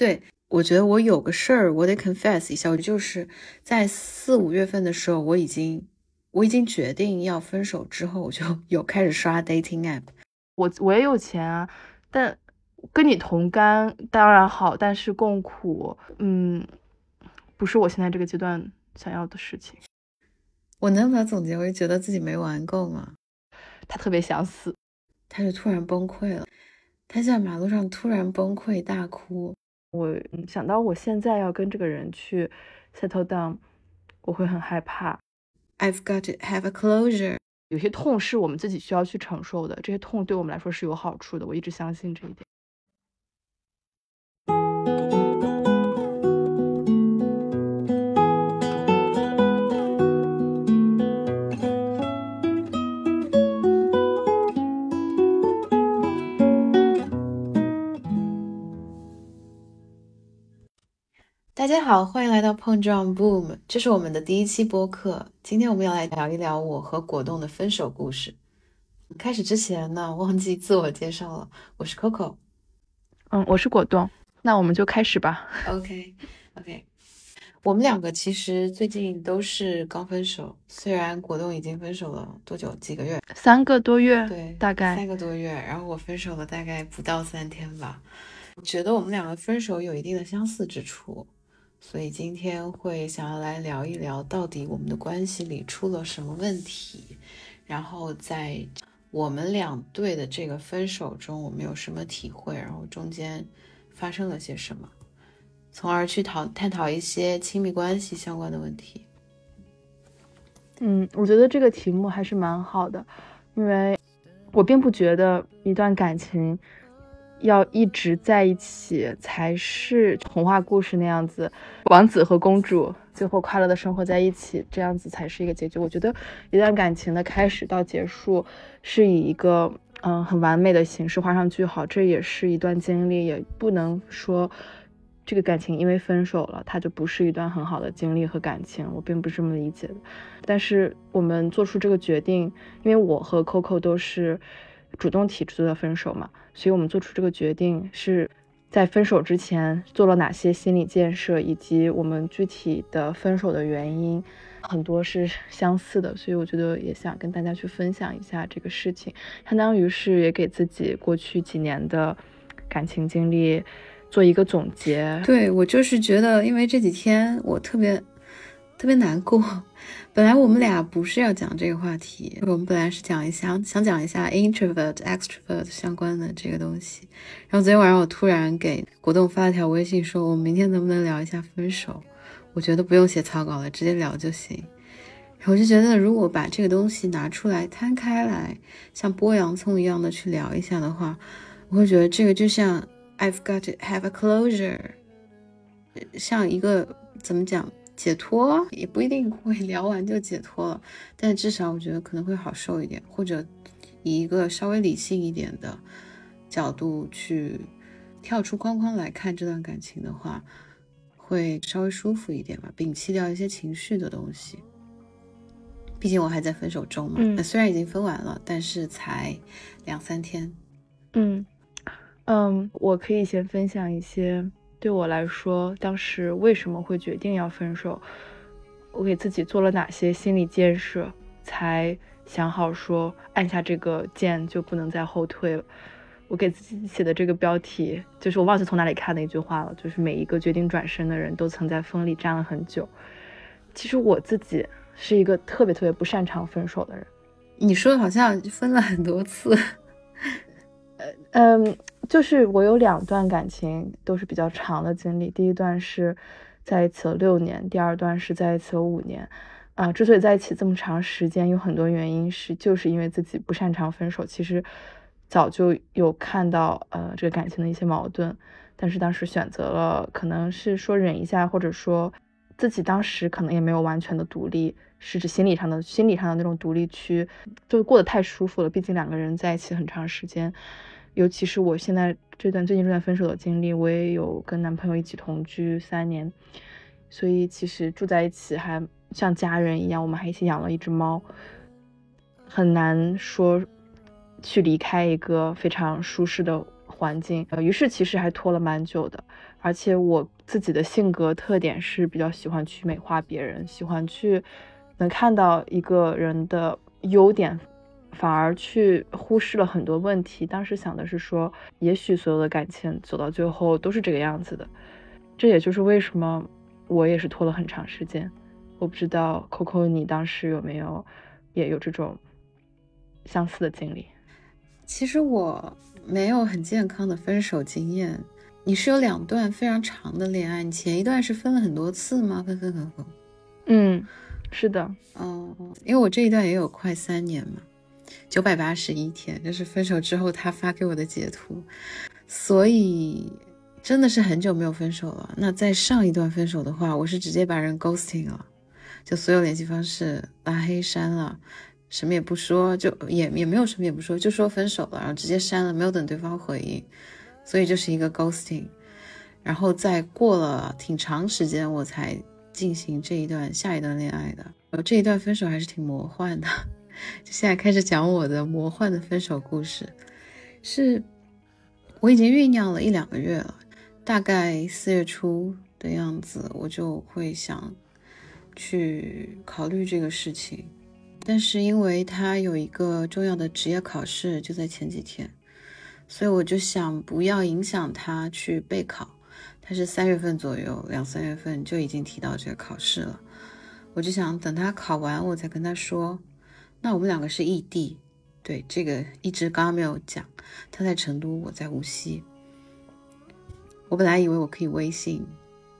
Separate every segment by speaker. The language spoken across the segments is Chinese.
Speaker 1: 对，我觉得我有个事儿，我得 confess 一下，我就是在四五月份的时候，我已经我已经决定要分手之后，我就 有开始刷 dating app。
Speaker 2: 我我也有钱啊，但跟你同甘当然好，但是共苦，嗯，不是我现在这个阶段想要的事情。
Speaker 1: 我能把它总结为觉得自己没玩够吗？
Speaker 2: 他特别想死，
Speaker 1: 他就突然崩溃了，他在马路上突然崩溃大哭。
Speaker 2: 我想到我现在要跟这个人去 settle down，我会很害怕。
Speaker 1: I've got to have a closure。
Speaker 2: 有些痛是我们自己需要去承受的，这些痛对我们来说是有好处的。我一直相信这一点。
Speaker 1: 大家好，欢迎来到碰撞 Boom，这是我们的第一期播客。今天我们要来聊一聊我和果冻的分手故事。开始之前呢，忘记自我介绍了，我是 Coco。
Speaker 2: 嗯，我是果冻。那我们就开始吧。
Speaker 1: OK，OK。我们两个其实最近都是刚分手，虽然果冻已经分手了多久？几个月？
Speaker 2: 三个多月。
Speaker 1: 对，
Speaker 2: 大概
Speaker 1: 三个多月。然后我分手了，大概不到三天吧。我觉得我们两个分手有一定的相似之处。所以今天会想要来聊一聊，到底我们的关系里出了什么问题，然后在我们两对的这个分手中，我们有什么体会，然后中间发生了些什么，从而去讨探讨一些亲密关系相关的问题。
Speaker 2: 嗯，我觉得这个题目还是蛮好的，因为我并不觉得一段感情。要一直在一起才是童话故事那样子，王子和公主最后快乐的生活在一起，这样子才是一个结局。我觉得一段感情的开始到结束是以一个嗯很完美的形式画上句号，这也是一段经历，也不能说这个感情因为分手了，它就不是一段很好的经历和感情。我并不是这么理解的。但是我们做出这个决定，因为我和 Coco 都是。主动提出的分手嘛，所以我们做出这个决定是在分手之前做了哪些心理建设，以及我们具体的分手的原因，很多是相似的，所以我觉得也想跟大家去分享一下这个事情，相当于是也给自己过去几年的感情经历做一个总结。
Speaker 1: 对我就是觉得，因为这几天我特别特别难过。本来我们俩不是要讲这个话题，我们本来是讲一下想讲一下 introvert extrovert 相关的这个东西。然后昨天晚上我突然给果冻发了条微信，说我们明天能不能聊一下分手？我觉得不用写草稿了，直接聊就行。然后我就觉得，如果把这个东西拿出来摊开来，像剥洋葱一样的去聊一下的话，我会觉得这个就像 I've got to have a closure，像一个怎么讲？解脱也不一定会聊完就解脱了，但至少我觉得可能会好受一点，或者以一个稍微理性一点的角度去跳出框框来看这段感情的话，会稍微舒服一点吧，摒弃掉一些情绪的东西。毕竟我还在分手中嘛，虽然已经分完了，但是才两三天。
Speaker 2: 嗯嗯，我可以先分享一些。对我来说，当时为什么会决定要分手？我给自己做了哪些心理建设，才想好说按下这个键就不能再后退了？我给自己写的这个标题，就是我忘记从哪里看的一句话了，就是每一个决定转身的人都曾在风里站了很久。其实我自己是一个特别特别不擅长分手的人。
Speaker 1: 你说的好像分了很多次。
Speaker 2: 嗯。就是我有两段感情都是比较长的经历，第一段是在一起了六年，第二段是在一起了五年。啊，之所以在一起这么长时间，有很多原因是就是因为自己不擅长分手。其实早就有看到呃这个感情的一些矛盾，但是当时选择了可能是说忍一下，或者说自己当时可能也没有完全的独立，是指心理上的心理上的那种独立区，就过得太舒服了。毕竟两个人在一起很长时间。尤其是我现在这段最近这段分手的经历，我也有跟男朋友一起同居三年，所以其实住在一起还像家人一样，我们还一起养了一只猫，很难说去离开一个非常舒适的环境。呃，于是其实还拖了蛮久的，而且我自己的性格特点是比较喜欢去美化别人，喜欢去能看到一个人的优点，反而去忽视了很多问题。当时想的是说，也许所有的感情走到最后都是这个样子的，这也就是为什么我也是拖了很长时间。我不知道 Coco 你当时有没有也有这种相似的经历？
Speaker 1: 其实我没有很健康的分手经验。你是有两段非常长的恋爱，你前一段是分了很多次吗？分分合合？
Speaker 2: 嗯，是的。
Speaker 1: 哦，因为我这一段也有快三年嘛，九百八十一天，就是分手之后他发给我的截图，所以真的是很久没有分手了。那在上一段分手的话，我是直接把人 ghosting 了，就所有联系方式拉黑删了，什么也不说，就也也没有什么也不说，就说分手了，然后直接删了，没有等对方回应。所以就是一个 ghosting，然后再过了挺长时间，我才进行这一段下一段恋爱的。我这一段分手还是挺魔幻的，就现在开始讲我的魔幻的分手故事。是我已经酝酿了一两个月了，大概四月初的样子，我就会想去考虑这个事情。但是因为他有一个重要的职业考试，就在前几天。所以我就想不要影响他去备考，他是三月份左右，两三月份就已经提到这个考试了。我就想等他考完，我再跟他说。那我们两个是异地，对这个一直刚刚没有讲。他在成都，我在无锡。我本来以为我可以微信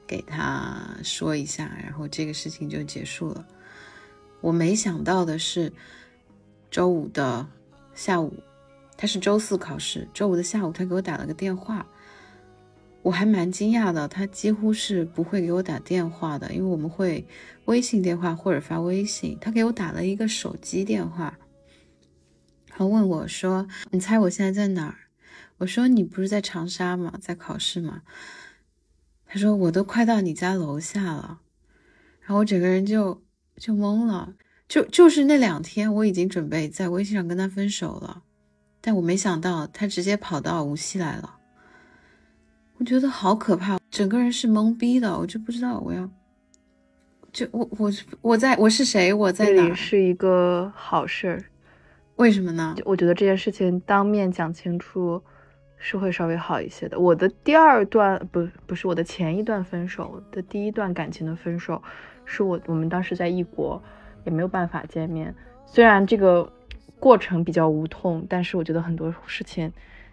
Speaker 1: 给他说一下，然后这个事情就结束了。我没想到的是，周五的下午。他是周四考试，周五的下午他给我打了个电话，我还蛮惊讶的。他几乎是不会给我打电话的，因为我们会微信电话或者发微信。他给我打了一个手机电话，他问我说：“你猜我现在在哪儿？”我说：“你不是在长沙吗？在考试吗？”他说：“我都快到你家楼下了。”然后我整个人就就懵了，就就是那两天我已经准备在微信上跟他分手了。但我没想到他直接跑到无锡来了，我觉得好可怕，整个人是懵逼的，我就不知道我要，就我我我在我是谁，我在哪？
Speaker 2: 是一个好事儿，
Speaker 1: 为什么呢？
Speaker 2: 我觉得这件事情当面讲清楚是会稍微好一些的。我的第二段不不是我的前一段分手的第一段感情的分手，是我我们当时在异国，也没有办法见面，虽然这个。过程比较无痛，但是我觉得很多事情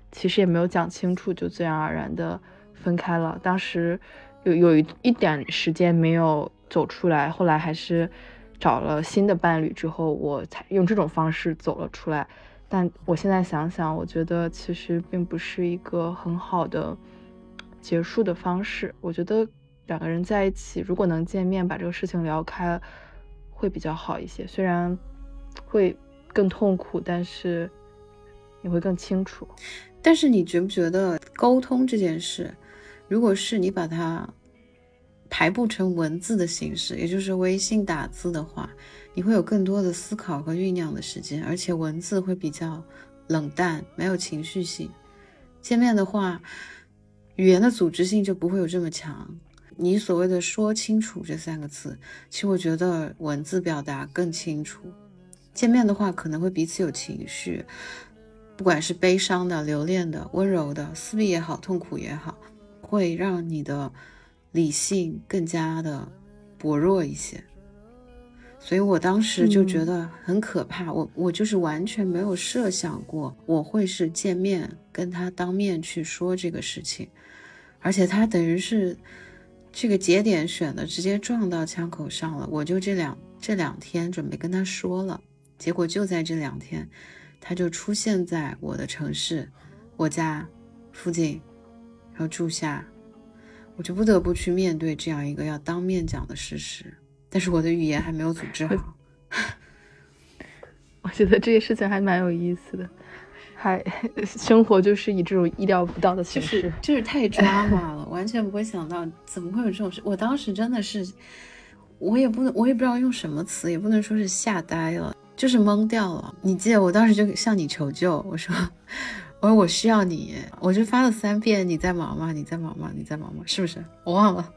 Speaker 2: 其实也没有讲清楚，就自然而然的分开了。当时有有一一点时间没有走出来，后来还是找了新的伴侣之后，我才用这种方式走了出来。但我现在想想，我觉得其实并不是一个很好的结束的方式。我觉得两个人在一起，如果能见面把这个事情聊开，会比较好一些。虽然会。更痛苦，但是你会更清楚。
Speaker 1: 但是你觉不觉得沟通这件事，如果是你把它排布成文字的形式，也就是微信打字的话，你会有更多的思考和酝酿的时间，而且文字会比较冷淡，没有情绪性。见面的话，语言的组织性就不会有这么强。你所谓的说清楚这三个字，其实我觉得文字表达更清楚。见面的话，可能会彼此有情绪，不管是悲伤的、留恋的、温柔的，撕逼也好，痛苦也好，会让你的理性更加的薄弱一些。所以我当时就觉得很可怕，我我就是完全没有设想过我会是见面跟他当面去说这个事情，而且他等于是这个节点选的直接撞到枪口上了，我就这两这两天准备跟他说了。结果就在这两天，他就出现在我的城市，我家附近，然后住下，我就不得不去面对这样一个要当面讲的事实。但是我的语言还没有组织好。
Speaker 2: 我觉得这些事情还蛮有意思的，还生活就是以这种意料不到的形式，
Speaker 1: 就是太抓马了，完全不会想到怎么会有这种事。我当时真的是，我也不能，我也不知道用什么词，也不能说是吓呆了。就是懵掉了。你记得我当时就向你求救，我说，我说我需要你，我就发了三遍，你在忙吗？你在忙吗？你在忙吗？是不是？我忘了。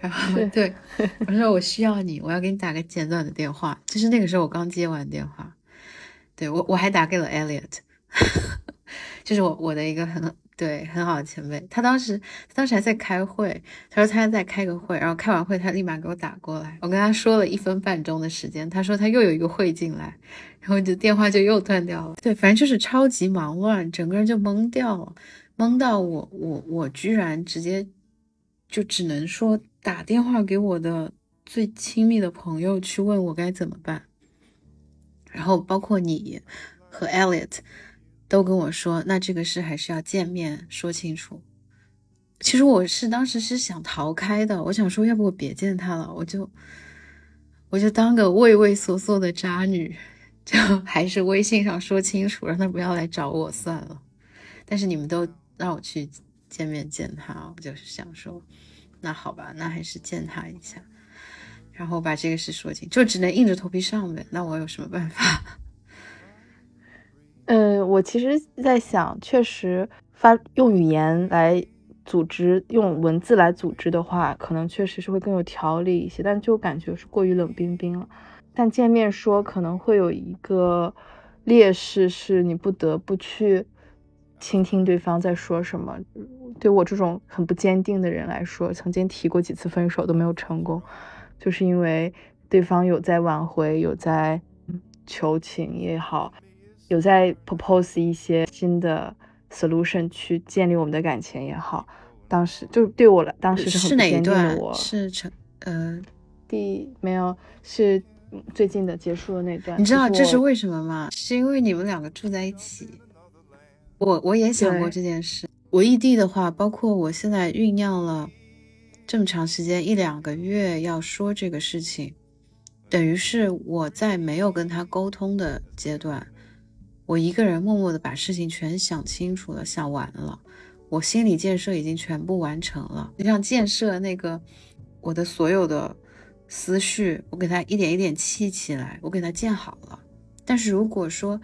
Speaker 1: 然后对，我说我需要你，我要给你打个简短的电话。就是那个时候我刚接完电话，对我我还打给了 Elliot，就是我我的一个很。对，很好的前辈，他当时他当时还在开会，他说他在开个会，然后开完会他立马给我打过来，我跟他说了一分半钟的时间，他说他又有一个会进来，然后就电话就又断掉了。对，反正就是超级忙乱，整个人就懵掉了，懵到我我我居然直接就只能说打电话给我的最亲密的朋友去问我该怎么办，然后包括你和 Elliot。都跟我说，那这个事还是要见面说清楚。其实我是当时是想逃开的，我想说，要不我别见他了，我就我就当个畏畏缩缩的渣女，就还是微信上说清楚，让他不要来找我算了。但是你们都让我去见面见他，我就是想说，那好吧，那还是见他一下，然后把这个事说清，就只能硬着头皮上呗。那我有什么办法？
Speaker 2: 我其实在想，确实发用语言来组织，用文字来组织的话，可能确实是会更有条理一些。但就感觉是过于冷冰冰了。但见面说可能会有一个劣势，是你不得不去倾听对方在说什么。对我这种很不坚定的人来说，曾经提过几次分手都没有成功，就是因为对方有在挽回，有在求情也好。有在 propose 一些新的 solution 去建立我们的感情也好，当时就对我来，当时
Speaker 1: 是
Speaker 2: 很坚定的。我
Speaker 1: 是成呃，
Speaker 2: 第没有是最近的结束的那段。
Speaker 1: 你知道这是为什么吗？是因为你们两个住在一起。我我也想过这件事。我异地的话，包括我现在酝酿了这么长时间，一两个月要说这个事情，等于是我在没有跟他沟通的阶段。我一个人默默的把事情全想清楚了，想完了，我心理建设已经全部完成了。就像建设那个我的所有的思绪，我给它一点一点砌起来，我给它建好了。但是如果说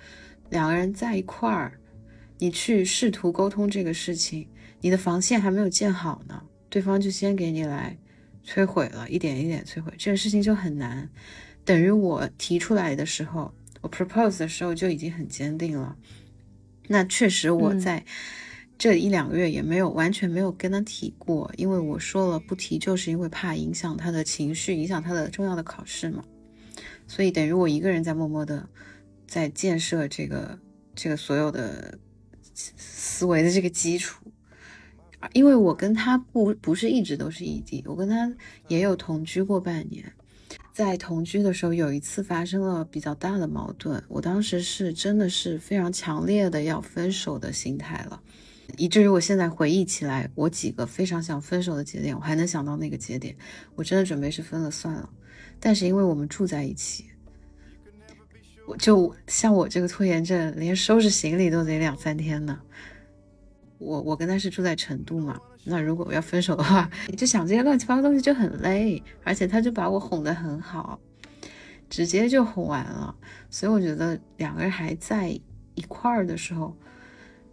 Speaker 1: 两个人在一块儿，你去试图沟通这个事情，你的防线还没有建好呢，对方就先给你来摧毁了，一点一点摧毁，这个事情就很难。等于我提出来的时候。我 propose 的时候就已经很坚定了，那确实我在这一两个月也没有完全没有跟他提过，因为我说了不提，就是因为怕影响他的情绪，影响他的重要的考试嘛。所以等于我一个人在默默的在建设这个这个所有的思维的这个基础，因为我跟他不不是一直都是异地，我跟他也有同居过半年。在同居的时候，有一次发生了比较大的矛盾，我当时是真的是非常强烈的要分手的心态了，以至于我现在回忆起来，我几个非常想分手的节点，我还能想到那个节点，我真的准备是分了算了。但是因为我们住在一起，我就像我这个拖延症，连收拾行李都得两三天呢。我我跟他是住在成都嘛。那如果我要分手的话，你就想这些乱七八糟东西就很累，而且他就把我哄得很好，直接就哄完了。所以我觉得两个人还在一块儿的时候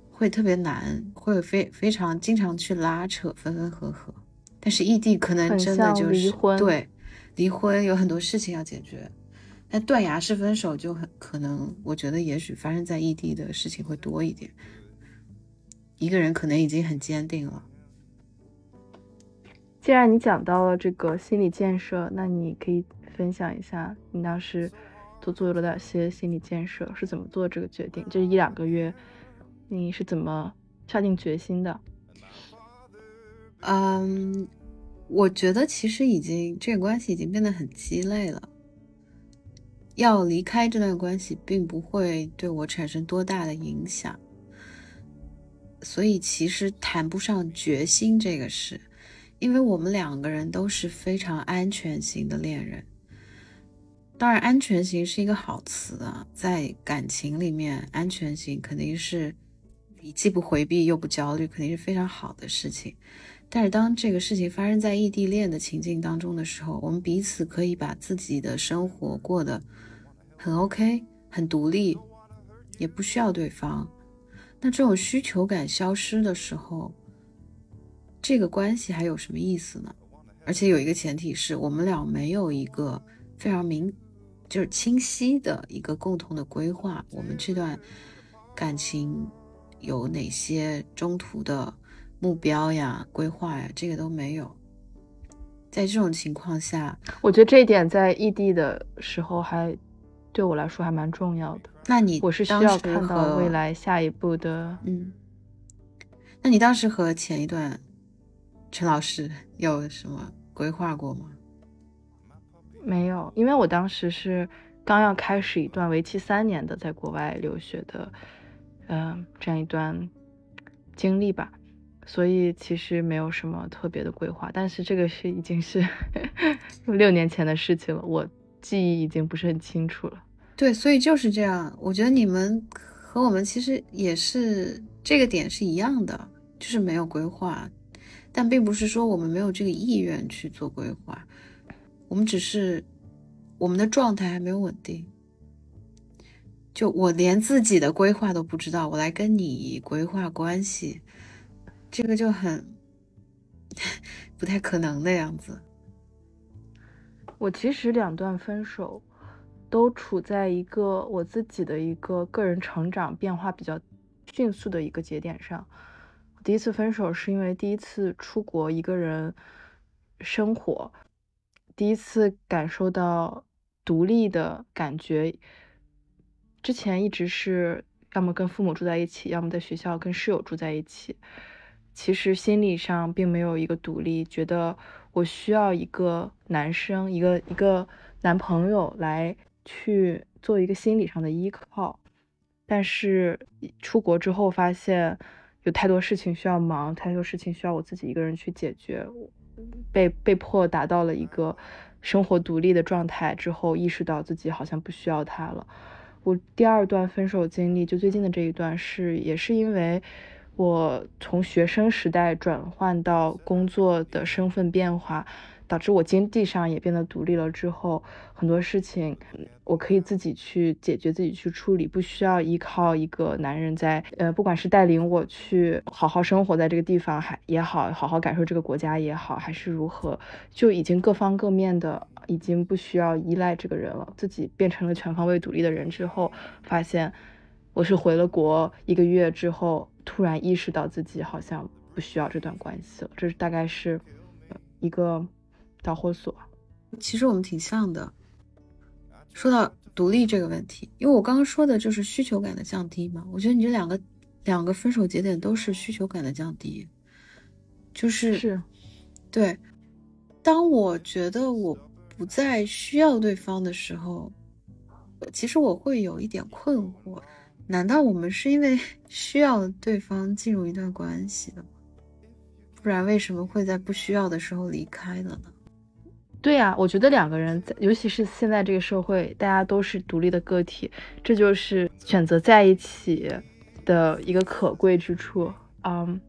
Speaker 1: 会特别难，会非非常经常去拉扯，分分合合。但是异地可能真的就是对离婚有很多事情要解决，那断崖式分手就很可能，我觉得也许发生在异地的事情会多一点。一个人可能已经很坚定了。
Speaker 2: 既然你讲到了这个心理建设，那你可以分享一下你当时都做了哪些心理建设，是怎么做这个决定？这一两个月你是怎么下定决心的？
Speaker 1: 嗯，我觉得其实已经这个关系已经变得很鸡肋了。要离开这段关系，并不会对我产生多大的影响，所以其实谈不上决心这个事。因为我们两个人都是非常安全型的恋人，当然，安全型是一个好词啊，在感情里面，安全型肯定是你既不回避又不焦虑，肯定是非常好的事情。但是，当这个事情发生在异地恋的情境当中的时候，我们彼此可以把自己的生活过得很 OK，很独立，也不需要对方。那这种需求感消失的时候，这个关系还有什么意思呢？而且有一个前提是我们俩没有一个非常明，就是清晰的一个共同的规划。我们这段感情有哪些中途的目标呀、规划呀？这个都没有。在这种情况下，
Speaker 2: 我觉得这一点在异地的时候还对我来说还蛮重要的。
Speaker 1: 那你
Speaker 2: 我是需要看到未来下一步的，
Speaker 1: 嗯。那你当时和前一段陈老师有什么规划过吗？
Speaker 2: 没有，因为我当时是刚要开始一段为期三年的在国外留学的，嗯，这样一段经历吧。所以其实没有什么特别的规划，但是这个是已经是 六年前的事情了，我记忆已经不是很清楚了。
Speaker 1: 对，所以就是这样。我觉得你们和我们其实也是这个点是一样的，就是没有规划，但并不是说我们没有这个意愿去做规划，我们只是我们的状态还没有稳定。就我连自己的规划都不知道，我来跟你规划关系。这个就很 不太可能的样子。
Speaker 2: 我其实两段分手都处在一个我自己的一个个人成长变化比较迅速的一个节点上。第一次分手是因为第一次出国一个人生活，第一次感受到独立的感觉。之前一直是要么跟父母住在一起，要么在学校跟室友住在一起。其实心理上并没有一个独立，觉得我需要一个男生，一个一个男朋友来去做一个心理上的依靠。但是出国之后发现有太多事情需要忙，太多事情需要我自己一个人去解决，被被迫达到了一个生活独立的状态之后，意识到自己好像不需要他了。我第二段分手经历，就最近的这一段是也是因为。我从学生时代转换到工作的身份变化，导致我经济上也变得独立了。之后很多事情我可以自己去解决，自己去处理，不需要依靠一个男人在，呃，不管是带领我去好好生活在这个地方还也好，好好感受这个国家也好，还是如何，就已经各方各面的已经不需要依赖这个人了，自己变成了全方位独立的人之后，发现我是回了国一个月之后。突然意识到自己好像不需要这段关系了，这是大概是一个导火索。
Speaker 1: 其实我们挺像的。说到独立这个问题，因为我刚刚说的就是需求感的降低嘛，我觉得你这两个两个分手节点都是需求感的降低，就是
Speaker 2: 是，
Speaker 1: 对。当我觉得我不再需要对方的时候，其实我会有一点困惑。难道我们是因为 需要对方进入一段关系的吗？不然为什么会在不需要的时候离开了呢？
Speaker 2: 对呀，我觉得两个人在，尤其是现在这个社会，大家都是独立的个体，这就是选择在一起的一个可贵之处。嗯，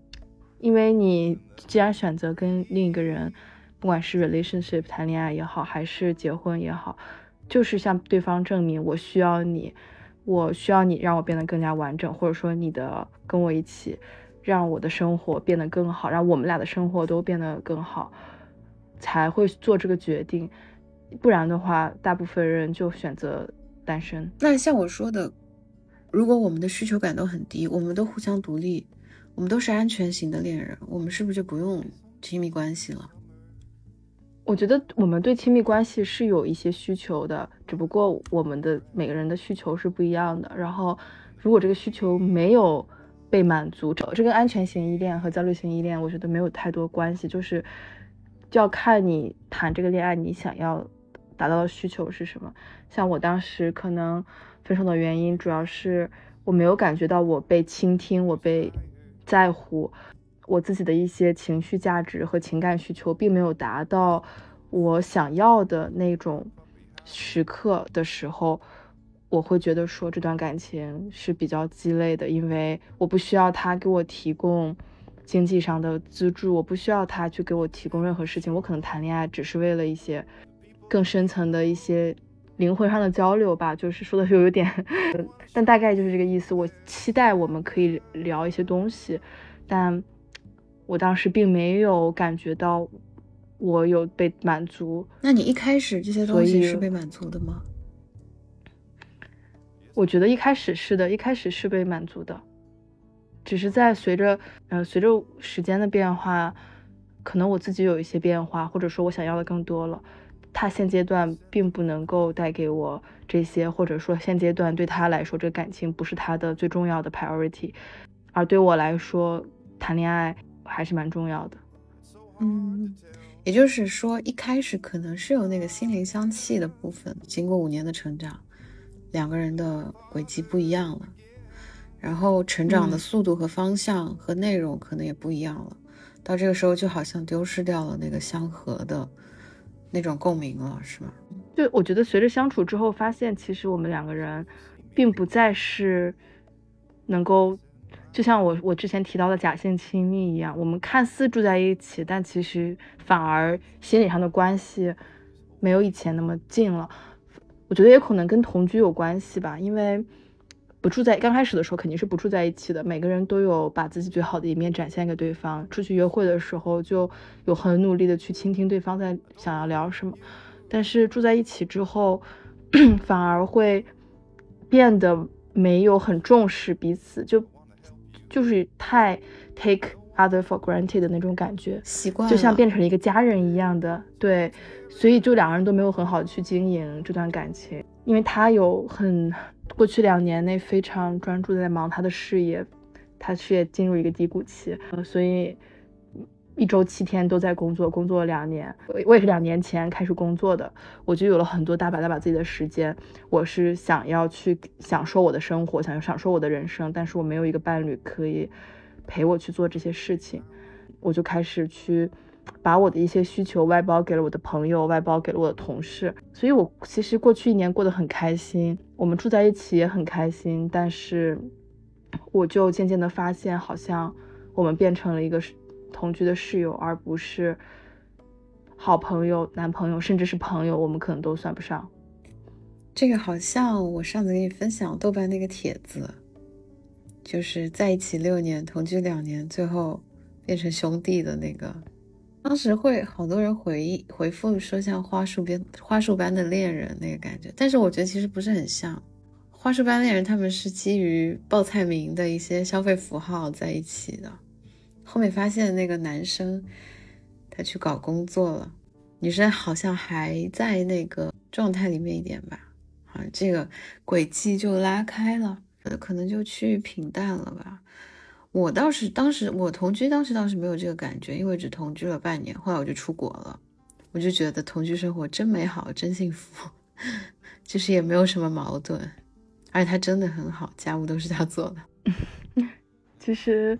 Speaker 2: 因为你既然选择跟另一个人，不管是 relationship 谈恋爱也好，还是结婚也好，就是向对方证明我需要你。我需要你让我变得更加完整，或者说你的跟我一起，让我的生活变得更好，让我们俩的生活都变得更好，才会做这个决定。不然的话，大部分人就选择单身。
Speaker 1: 那像我说的，如果我们的需求感都很低，我们都互相独立，我们都是安全型的恋人，我们是不是就不用亲密关系了？
Speaker 2: 我觉得我们对亲密关系是有一些需求的，只不过我们的每个人的需求是不一样的。然后，如果这个需求没有被满足，这这跟安全型依恋和焦虑型依恋，我觉得没有太多关系，就是就要看你谈这个恋爱，你想要达到的需求是什么。像我当时可能分手的原因，主要是我没有感觉到我被倾听，我被在乎。我自己的一些情绪价值和情感需求并没有达到我想要的那种时刻的时候，我会觉得说这段感情是比较鸡肋的，因为我不需要他给我提供经济上的资助，我不需要他去给我提供任何事情，我可能谈恋爱只是为了一些更深层的一些灵魂上的交流吧，就是说的是有点，但大概就是这个意思。我期待我们可以聊一些东西，但我当时并没有感觉到我有被满足。
Speaker 1: 那你一开始这些东西是被满足的吗？
Speaker 2: 我觉得一开始是的，一开始是被满足的，只是在随着呃随着时间的变化，可能我自己有一些变化，或者说我想要的更多了。他现阶段并不能够带给我这些，或者说现阶段对他来说，这感情不是他的最重要的 priority，而对我来说，谈恋爱还是蛮重要的。
Speaker 1: 嗯，也就是说，一开始可能是有那个心灵相契的部分，经过五年的成长，两个人的轨迹不一样了，然后成长的速度和方向和内容可能也不一样了，到这个时候就好像丢失掉了那个相合的。那种共鸣了，是吗？
Speaker 2: 对我觉得随着相处之后，发现其实我们两个人，并不再是能够，就像我我之前提到的假性亲密一样，我们看似住在一起，但其实反而心理上的关系没有以前那么近了。我觉得也可能跟同居有关系吧，因为。不住在刚开始的时候肯定是不住在一起的，每个人都有把自己最好的一面展现给对方。出去约会的时候就有很努力的去倾听对方在想要聊什么，但是住在一起之后，反而会变得没有很重视彼此，就就是太 take other for granted 的那种感觉，
Speaker 1: 习惯
Speaker 2: 就像变成了一个家人一样的，对，所以就两个人都没有很好的去经营这段感情，因为他有很。过去两年内非常专注在忙他的事业，他事业进入一个低谷期，呃，所以一周七天都在工作，工作了两年。我也是两年前开始工作的，我就有了很多大把大把自己的时间。我是想要去享受我的生活，想要享受我的人生，但是我没有一个伴侣可以陪我去做这些事情，我就开始去。把我的一些需求外包给了我的朋友，外包给了我的同事，所以我其实过去一年过得很开心，我们住在一起也很开心，但是我就渐渐的发现，好像我们变成了一个同居的室友，而不是好朋友、男朋友，甚至是朋友，我们可能都算不上。
Speaker 1: 这个好像我上次给你分享豆瓣那个帖子，就是在一起六年，同居两年，最后变成兄弟的那个。当时会好多人回忆回复说像花束边花束般的恋人那个感觉，但是我觉得其实不是很像花束般恋人，他们是基于报菜名的一些消费符号在一起的。后面发现那个男生他去搞工作了，女生好像还在那个状态里面一点吧，啊，这个轨迹就拉开了，可能就趋于平淡了吧。我倒是当时我同居，当时倒是没有这个感觉，因为只同居了半年，后来我就出国了，我就觉得同居生活真美好，真幸福，就是也没有什么矛盾，而且他真的很好，家务都是他做的。
Speaker 2: 其实，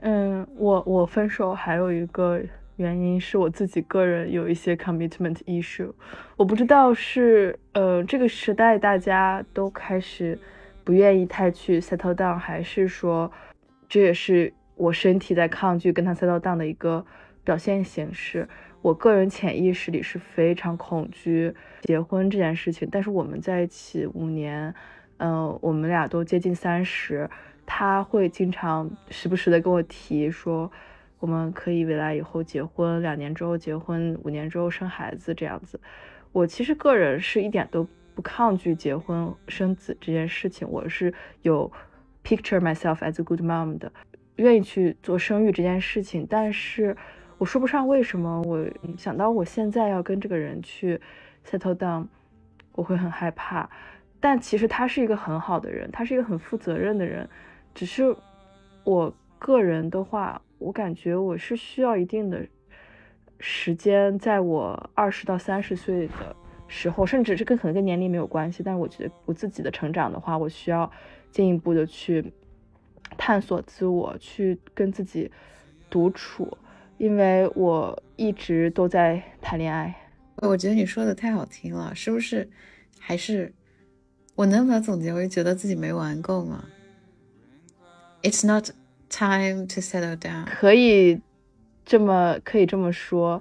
Speaker 2: 嗯，我我分手还有一个原因是我自己个人有一些 commitment issue，我不知道是呃这个时代大家都开始不愿意太去 settle down，还是说。这也是我身体在抗拒跟他 settle down 的一个表现形式。我个人潜意识里是非常恐惧结婚这件事情。但是我们在一起五年，嗯，我们俩都接近三十，他会经常时不时的跟我提说，我们可以未来以后结婚，两年之后结婚，五年之后生孩子这样子。我其实个人是一点都不抗拒结婚生子这件事情，我是有。Picture myself as a good mom 的，愿意去做生育这件事情，但是我说不上为什么。我想到我现在要跟这个人去 settle down，我会很害怕。但其实他是一个很好的人，他是一个很负责任的人。只是我个人的话，我感觉我是需要一定的时间，在我二十到三十岁的时候，甚至是跟可能跟年龄没有关系。但是我觉得我自己的成长的话，我需要。进一步的去探索自我，去跟自己独处，因为我一直都在谈恋爱。
Speaker 1: 我觉得你说的太好听了，是不是？还是我能把它总结为觉得自己没玩够吗？It's not time to settle down。
Speaker 2: 可以这么可以这么说。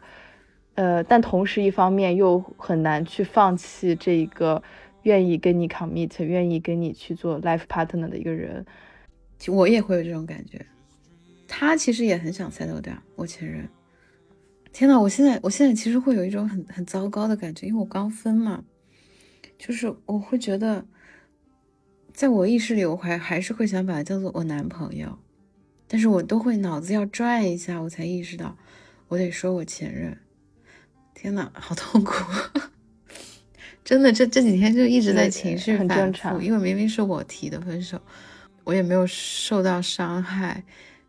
Speaker 2: 呃，但同时一方面又很难去放弃这一个愿意跟你 commit、愿意跟你去做 life partner 的一个人。
Speaker 1: 我也会有这种感觉。他其实也很想 settle down，我前任。天呐，我现在我现在其实会有一种很很糟糕的感觉，因为我刚分嘛，就是我会觉得，在我意识里，我还还是会想把他叫做我男朋友，但是我都会脑子要转一下，我才意识到我得说我前任。天呐，好痛苦，真的，这这几天就一直在情绪反复，因为明明是我提的分手，我也没有受到伤害。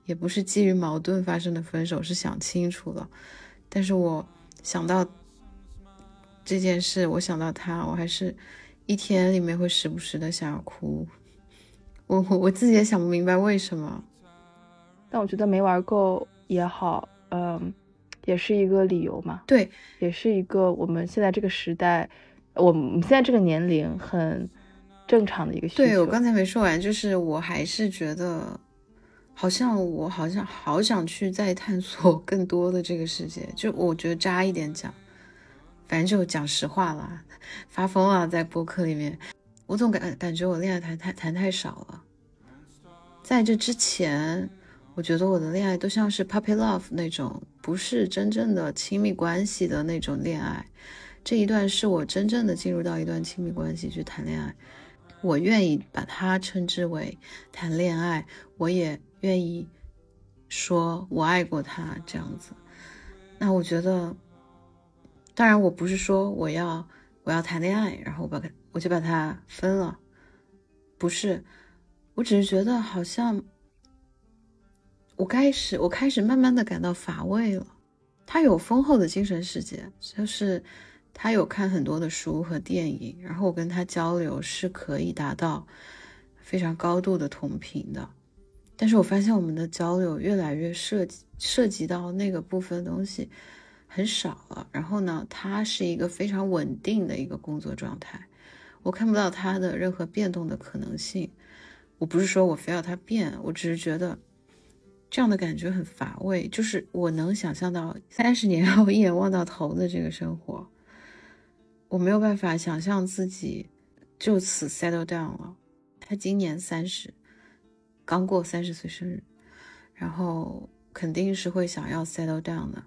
Speaker 1: 也不是基于矛盾发生的分手，是想清楚了。但是我想到这件事，我想到他，我还是一天里面会时不时的想要哭。我我我自己也想不明白为什么。
Speaker 2: 但我觉得没玩够也好，嗯，也是一个理由嘛。
Speaker 1: 对，
Speaker 2: 也是一个我们现在这个时代，我们现在这个年龄很正常的一个需
Speaker 1: 求。对我刚才没说完，就是我还是觉得。好像我好像好想去再探索更多的这个世界，就我觉得渣一点讲，反正就讲实话了，发疯啊在播客里面，我总感感觉我恋爱谈太谈太少了，在这之前，我觉得我的恋爱都像是 puppy love 那种，不是真正的亲密关系的那种恋爱，这一段是我真正的进入到一段亲密关系去谈恋爱，我愿意把它称之为谈恋爱，我也。愿意说我爱过他这样子，那我觉得，当然我不是说我要我要谈恋爱，然后我把我就把他分了，不是，我只是觉得好像我开始我开始慢慢的感到乏味了。他有丰厚的精神世界，就是他有看很多的书和电影，然后我跟他交流是可以达到非常高度的同频的。但是我发现我们的交流越来越涉及涉及到那个部分东西很少了。然后呢，他是一个非常稳定的一个工作状态，我看不到他的任何变动的可能性。我不是说我非要他变，我只是觉得这样的感觉很乏味。就是我能想象到 三十年后一眼望到头的这个生活，我没有办法想象自己就此 settle down 了。他今年三十。刚过三十岁生日，然后肯定是会想要 settle down 的。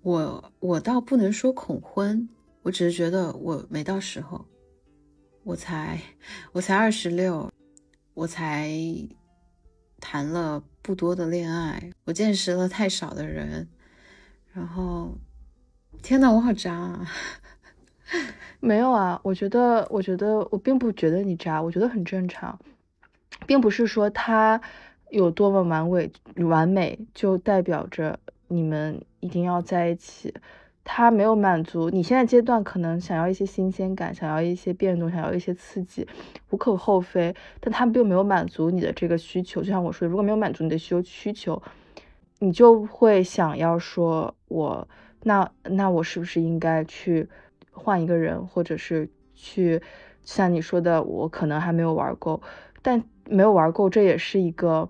Speaker 1: 我我倒不能说恐婚，我只是觉得我没到时候。我才我才二十六，我才谈了不多的恋爱，我见识了太少的人。然后，天呐，我好渣啊！
Speaker 2: 没有啊，我觉得，我觉得我并不觉得你渣，我觉得很正常。并不是说他有多么完美，完美就代表着你们一定要在一起。他没有满足你现在阶段可能想要一些新鲜感，想要一些变动，想要一些刺激，无可厚非。但他并没有满足你的这个需求。就像我说的，如果没有满足你的需需求，你就会想要说，我那那我是不是应该去换一个人，或者是去像你说的，我可能还没有玩够，但。没有玩够，这也是一个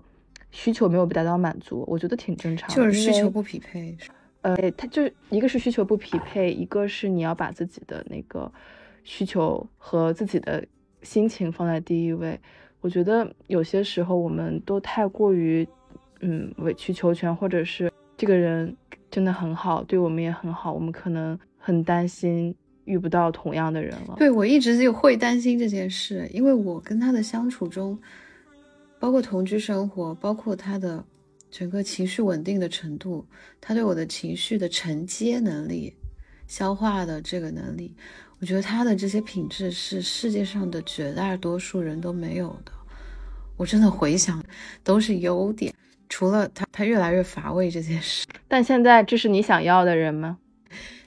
Speaker 2: 需求没有被达到满足，我觉得挺正常。
Speaker 1: 就是需求不匹配，
Speaker 2: 呃，他就一个是需求不匹配，一个是你要把自己的那个需求和自己的心情放在第一位。我觉得有些时候我们都太过于嗯委曲求全，或者是这个人真的很好，对我们也很好，我们可能很担心。遇不到同样的人了。
Speaker 1: 对我一直就会担心这件事，因为我跟他的相处中，包括同居生活，包括他的整个情绪稳定的程度，他对我的情绪的承接能力、消化的这个能力，我觉得他的这些品质是世界上的绝大多数人都没有的。我真的回想，都是优点，除了他他越来越乏味这件事。
Speaker 2: 但现在这是你想要的人吗？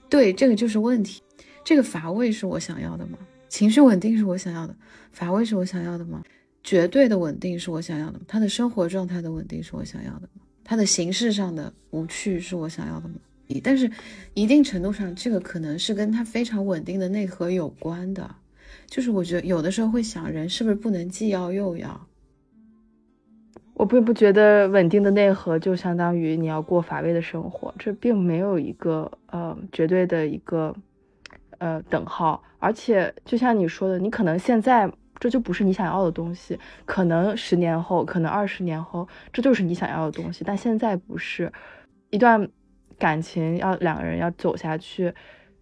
Speaker 1: 对，这个就是问题。这个乏味是我想要的吗？情绪稳定是我想要的，乏味是我想要的吗？绝对的稳定是我想要的吗？他的生活状态的稳定是我想要的吗？他的形式上的无趣是我想要的吗？但是一定程度上，这个可能是跟他非常稳定的内核有关的。就是我觉得有的时候会想，人是不是不能既要又要？
Speaker 2: 我并不觉得稳定的内核就相当于你要过乏味的生活，这并没有一个呃绝对的一个呃等号。而且就像你说的，你可能现在这就不是你想要的东西，可能十年后，可能二十年后，这就是你想要的东西，但现在不是。一段感情要两个人要走下去，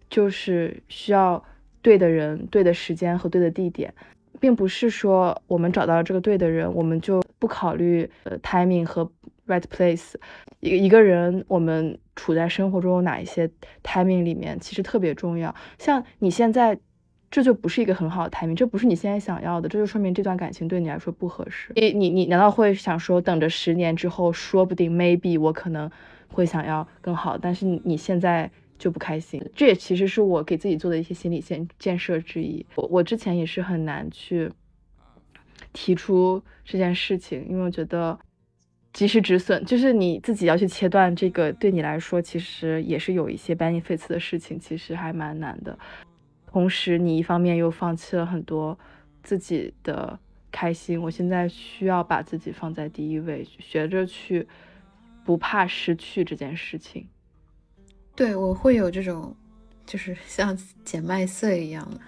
Speaker 2: 就是需要对的人、对的时间和对的地点。并不是说我们找到这个对的人，我们就不考虑呃 timing 和 right place。一一个人，我们处在生活中有哪一些 timing 里面，其实特别重要。像你现在，这就不是一个很好的 timing，这不是你现在想要的，这就说明这段感情对你来说不合适。你你你难道会想说，等着十年之后，说不定 maybe 我可能会想要更好，但是你现在。就不开心，这也其实是我给自己做的一些心理建建设之一。我我之前也是很难去提出这件事情，因为我觉得及时止损，就是你自己要去切断这个，对你来说其实也是有一些 benefits 的事情，其实还蛮难的。同时，你一方面又放弃了很多自己的开心。我现在需要把自己放在第一位，学着去不怕失去这件事情。
Speaker 1: 对，我会有这种，就是像捡麦穗一样的，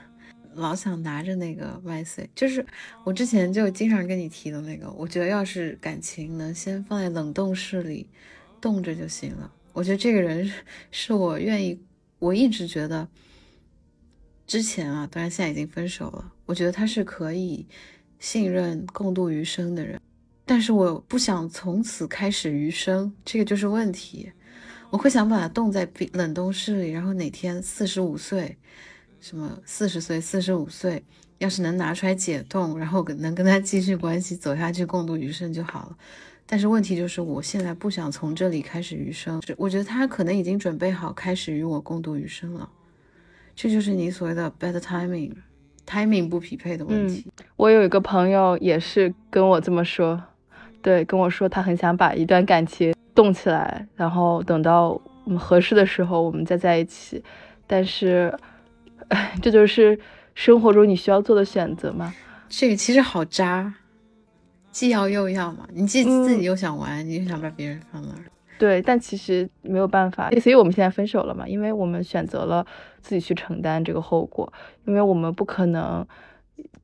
Speaker 1: 老想拿着那个麦穗。就是我之前就经常跟你提的那个，我觉得要是感情能先放在冷冻室里冻着就行了。我觉得这个人是我愿意，我一直觉得之前啊，当然现在已经分手了，我觉得他是可以信任共度余生的人，但是我不想从此开始余生，这个就是问题。我会想把他冻在冰冷冻室里，然后哪天四十五岁，什么四十岁、四十五岁，要是能拿出来解冻，然后能跟他继续关系走下去，共度余生就好了。但是问题就是，我现在不想从这里开始余生。我觉得他可能已经准备好开始与我共度余生了。这就是你所谓的 bad timing，timing 不匹配的问题。
Speaker 2: 我有一个朋友也是跟我这么说，对，跟我说他很想把一段感情。动起来，然后等到我们合适的时候，我们再在一起。但是，哎，这就是生活中你需要做的选择嘛？
Speaker 1: 这个其实好渣，既要又要嘛。你既自己又想玩，你又想把别人放那儿。
Speaker 2: 对，但其实没有办法，所以我们现在分手了嘛？因为我们选择了自己去承担这个后果，因为我们不可能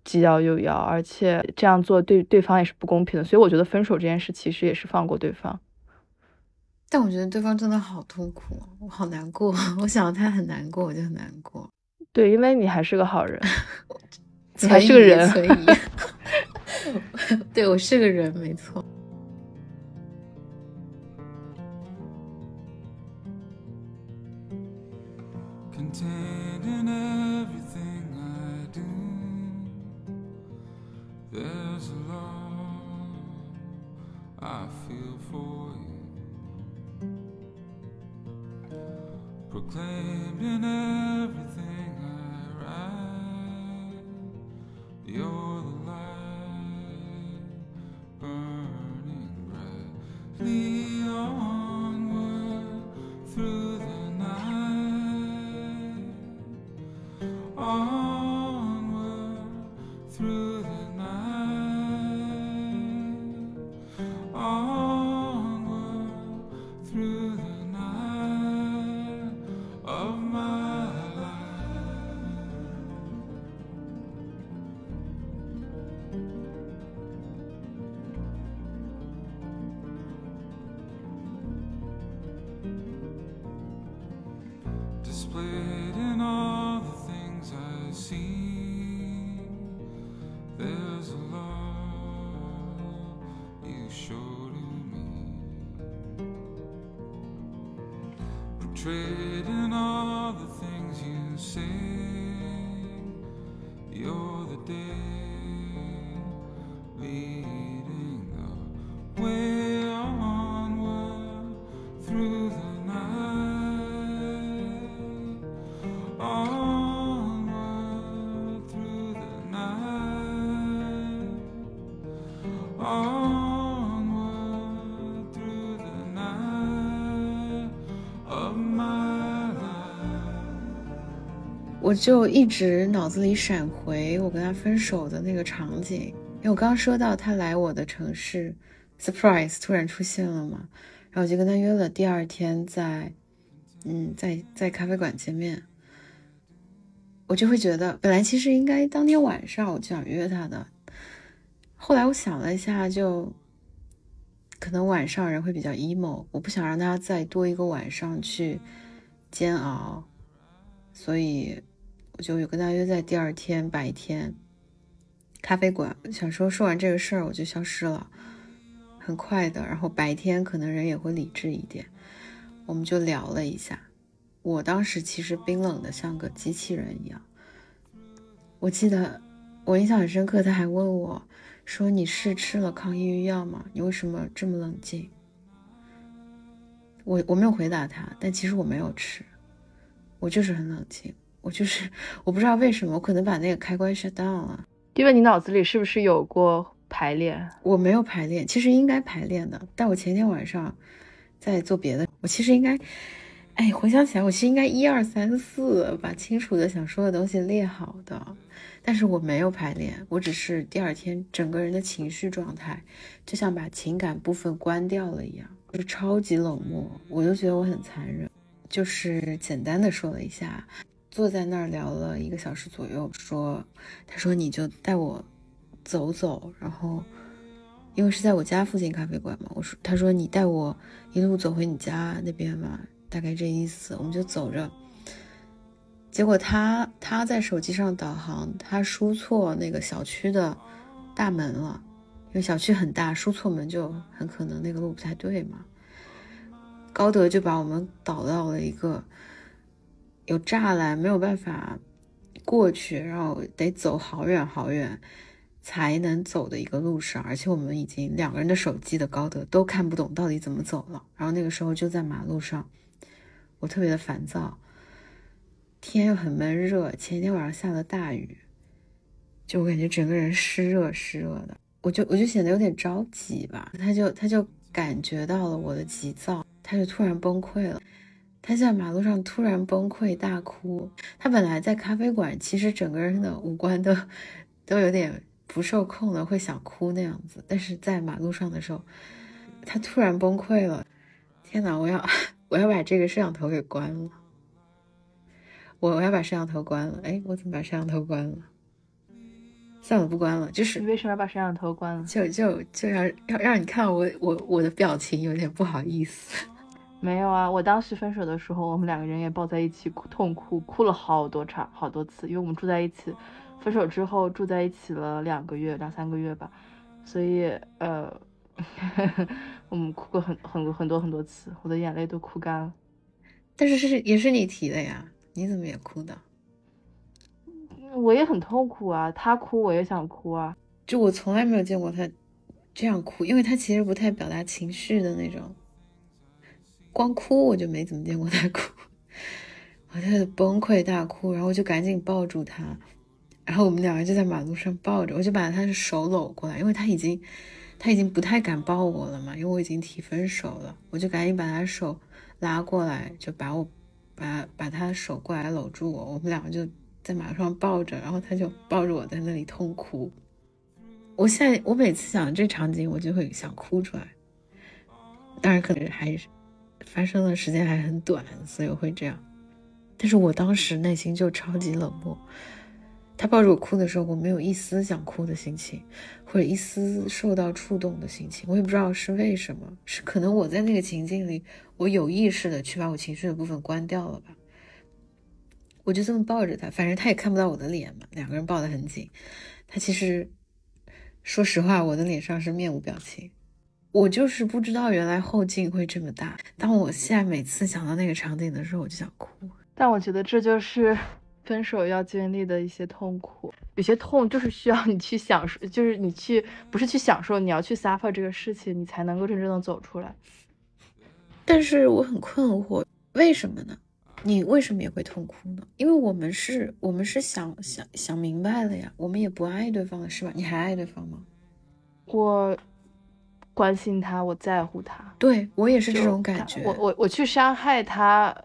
Speaker 2: 既要又要，而且这样做对对方也是不公平的。所以我觉得分手这件事其实也是放过对方。
Speaker 1: 但我觉得对方真的好痛苦，我好难过。我想到他很难过，我就很难过。
Speaker 2: 对，因为你还是个好人，你还是个人。
Speaker 1: 所以，对我是个人，没错。Proclaimed in everything I write. You're the light burning brightly onward 就一直脑子里闪回我跟他分手的那个场景，因为我刚刚说到他来我的城市 surprise 突然出现了嘛，然后我就跟他约了第二天在，嗯，在在咖啡馆见面。我就会觉得，本来其实应该当天晚上我就想约他的，后来我想了一下，就可能晚上人会比较 emo，我不想让他再多一个晚上去煎熬，所以我就有跟他约在第二天白天咖啡馆。想说说完这个事儿我就消失了，很快的，然后白天可能人也会理智一点，我们就聊了一下。我当时其实冰冷的像个机器人一样。我记得我印象很深刻，他还问我说：“你是吃了抗抑郁药吗？你为什么这么冷静？”我我没有回答他，但其实我没有吃，我就是很冷静，我就是我不知道为什么，我可能把那个开关 shut down 了。
Speaker 2: 因为你脑子里是不是有过排练？
Speaker 1: 我没有排练，其实应该排练的，但我前天晚上在做别的，我其实应该。哎，回想起来，我其实应该一二三四把清楚的想说的东西列好的，但是我没有排练，我只是第二天整个人的情绪状态就像把情感部分关掉了一样，就是超级冷漠，我就觉得我很残忍，就是简单的说了一下，坐在那儿聊了一个小时左右，说，他说你就带我走走，然后因为是在我家附近咖啡馆嘛，我说，他说你带我一路走回你家那边嘛。大概这意思，我们就走着。结果他他在手机上导航，他输错那个小区的大门了，因为小区很大，输错门就很可能那个路不太对嘛。高德就把我们导到了一个有栅栏，没有办法过去，然后得走好远好远才能走的一个路上，而且我们已经两个人的手机的高德都看不懂到底怎么走了。然后那个时候就在马路上。我特别的烦躁，天又很闷热，前一天晚上下了大雨，就我感觉整个人湿热湿热的，我就我就显得有点着急吧。他就他就感觉到了我的急躁，他就突然崩溃了。他在马路上突然崩溃大哭。他本来在咖啡馆，其实整个人的五官都都有点不受控的，会想哭那样子。但是在马路上的时候，他突然崩溃了。天哪，我要。我要把这个摄像头给关了，我我要把摄像头关了。哎，我怎么把摄像头关了？算了，不关了。就是
Speaker 2: 你为什么要把摄像头关了？
Speaker 1: 就就就要要让你看我我我的表情有点不好意思。
Speaker 2: 没有啊，我当时分手的时候，我们两个人也抱在一起哭，痛哭哭了好多场好多次，因为我们住在一起，分手之后住在一起了两个月两三个月吧，所以呃。我们哭过很很很多很多次，我的眼泪都哭干了。
Speaker 1: 但是是也是你提的呀，你怎么也哭的？
Speaker 2: 我也很痛苦啊，他哭我也想哭啊。
Speaker 1: 就我从来没有见过他这样哭，因为他其实不太表达情绪的那种。光哭我就没怎么见过他哭，我就崩溃大哭，然后我就赶紧抱住他，然后我们两个就在马路上抱着，我就把他的手搂过来，因为他已经。他已经不太敢抱我了嘛，因为我已经提分手了，我就赶紧把他手拉过来，就把我把把他的手过来搂住我，我们两个就在马路上抱着，然后他就抱着我在那里痛哭。我现在我每次想这场景，我就会想哭出来。当然可能还是发生的时间还很短，所以会这样。但是我当时内心就超级冷漠。他抱着我哭的时候，我没有一丝想哭的心情，或者一丝受到触动的心情。我也不知道是为什么，是可能我在那个情境里，我有意识的去把我情绪的部分关掉了吧。我就这么抱着他，反正他也看不到我的脸嘛，两个人抱得很紧。他其实，说实话，我的脸上是面无表情。我就是不知道原来后劲会这么大。当我现在每次想到那个场景的时候，我就想哭。
Speaker 2: 但我觉得这就是。分手要经历的一些痛苦，有些痛就是需要你去享受，就是你去不是去享受，你要去 suffer 这个事情，你才能够真正的走出来。
Speaker 1: 但是我很困惑，为什么呢？你为什么也会痛哭呢？因为我们是，我们是想想想明白了呀，我们也不爱对方了，是吧？你还爱对方吗？
Speaker 2: 我关心他，我在乎他，
Speaker 1: 对我也是这种感觉。
Speaker 2: 我我我去伤害他。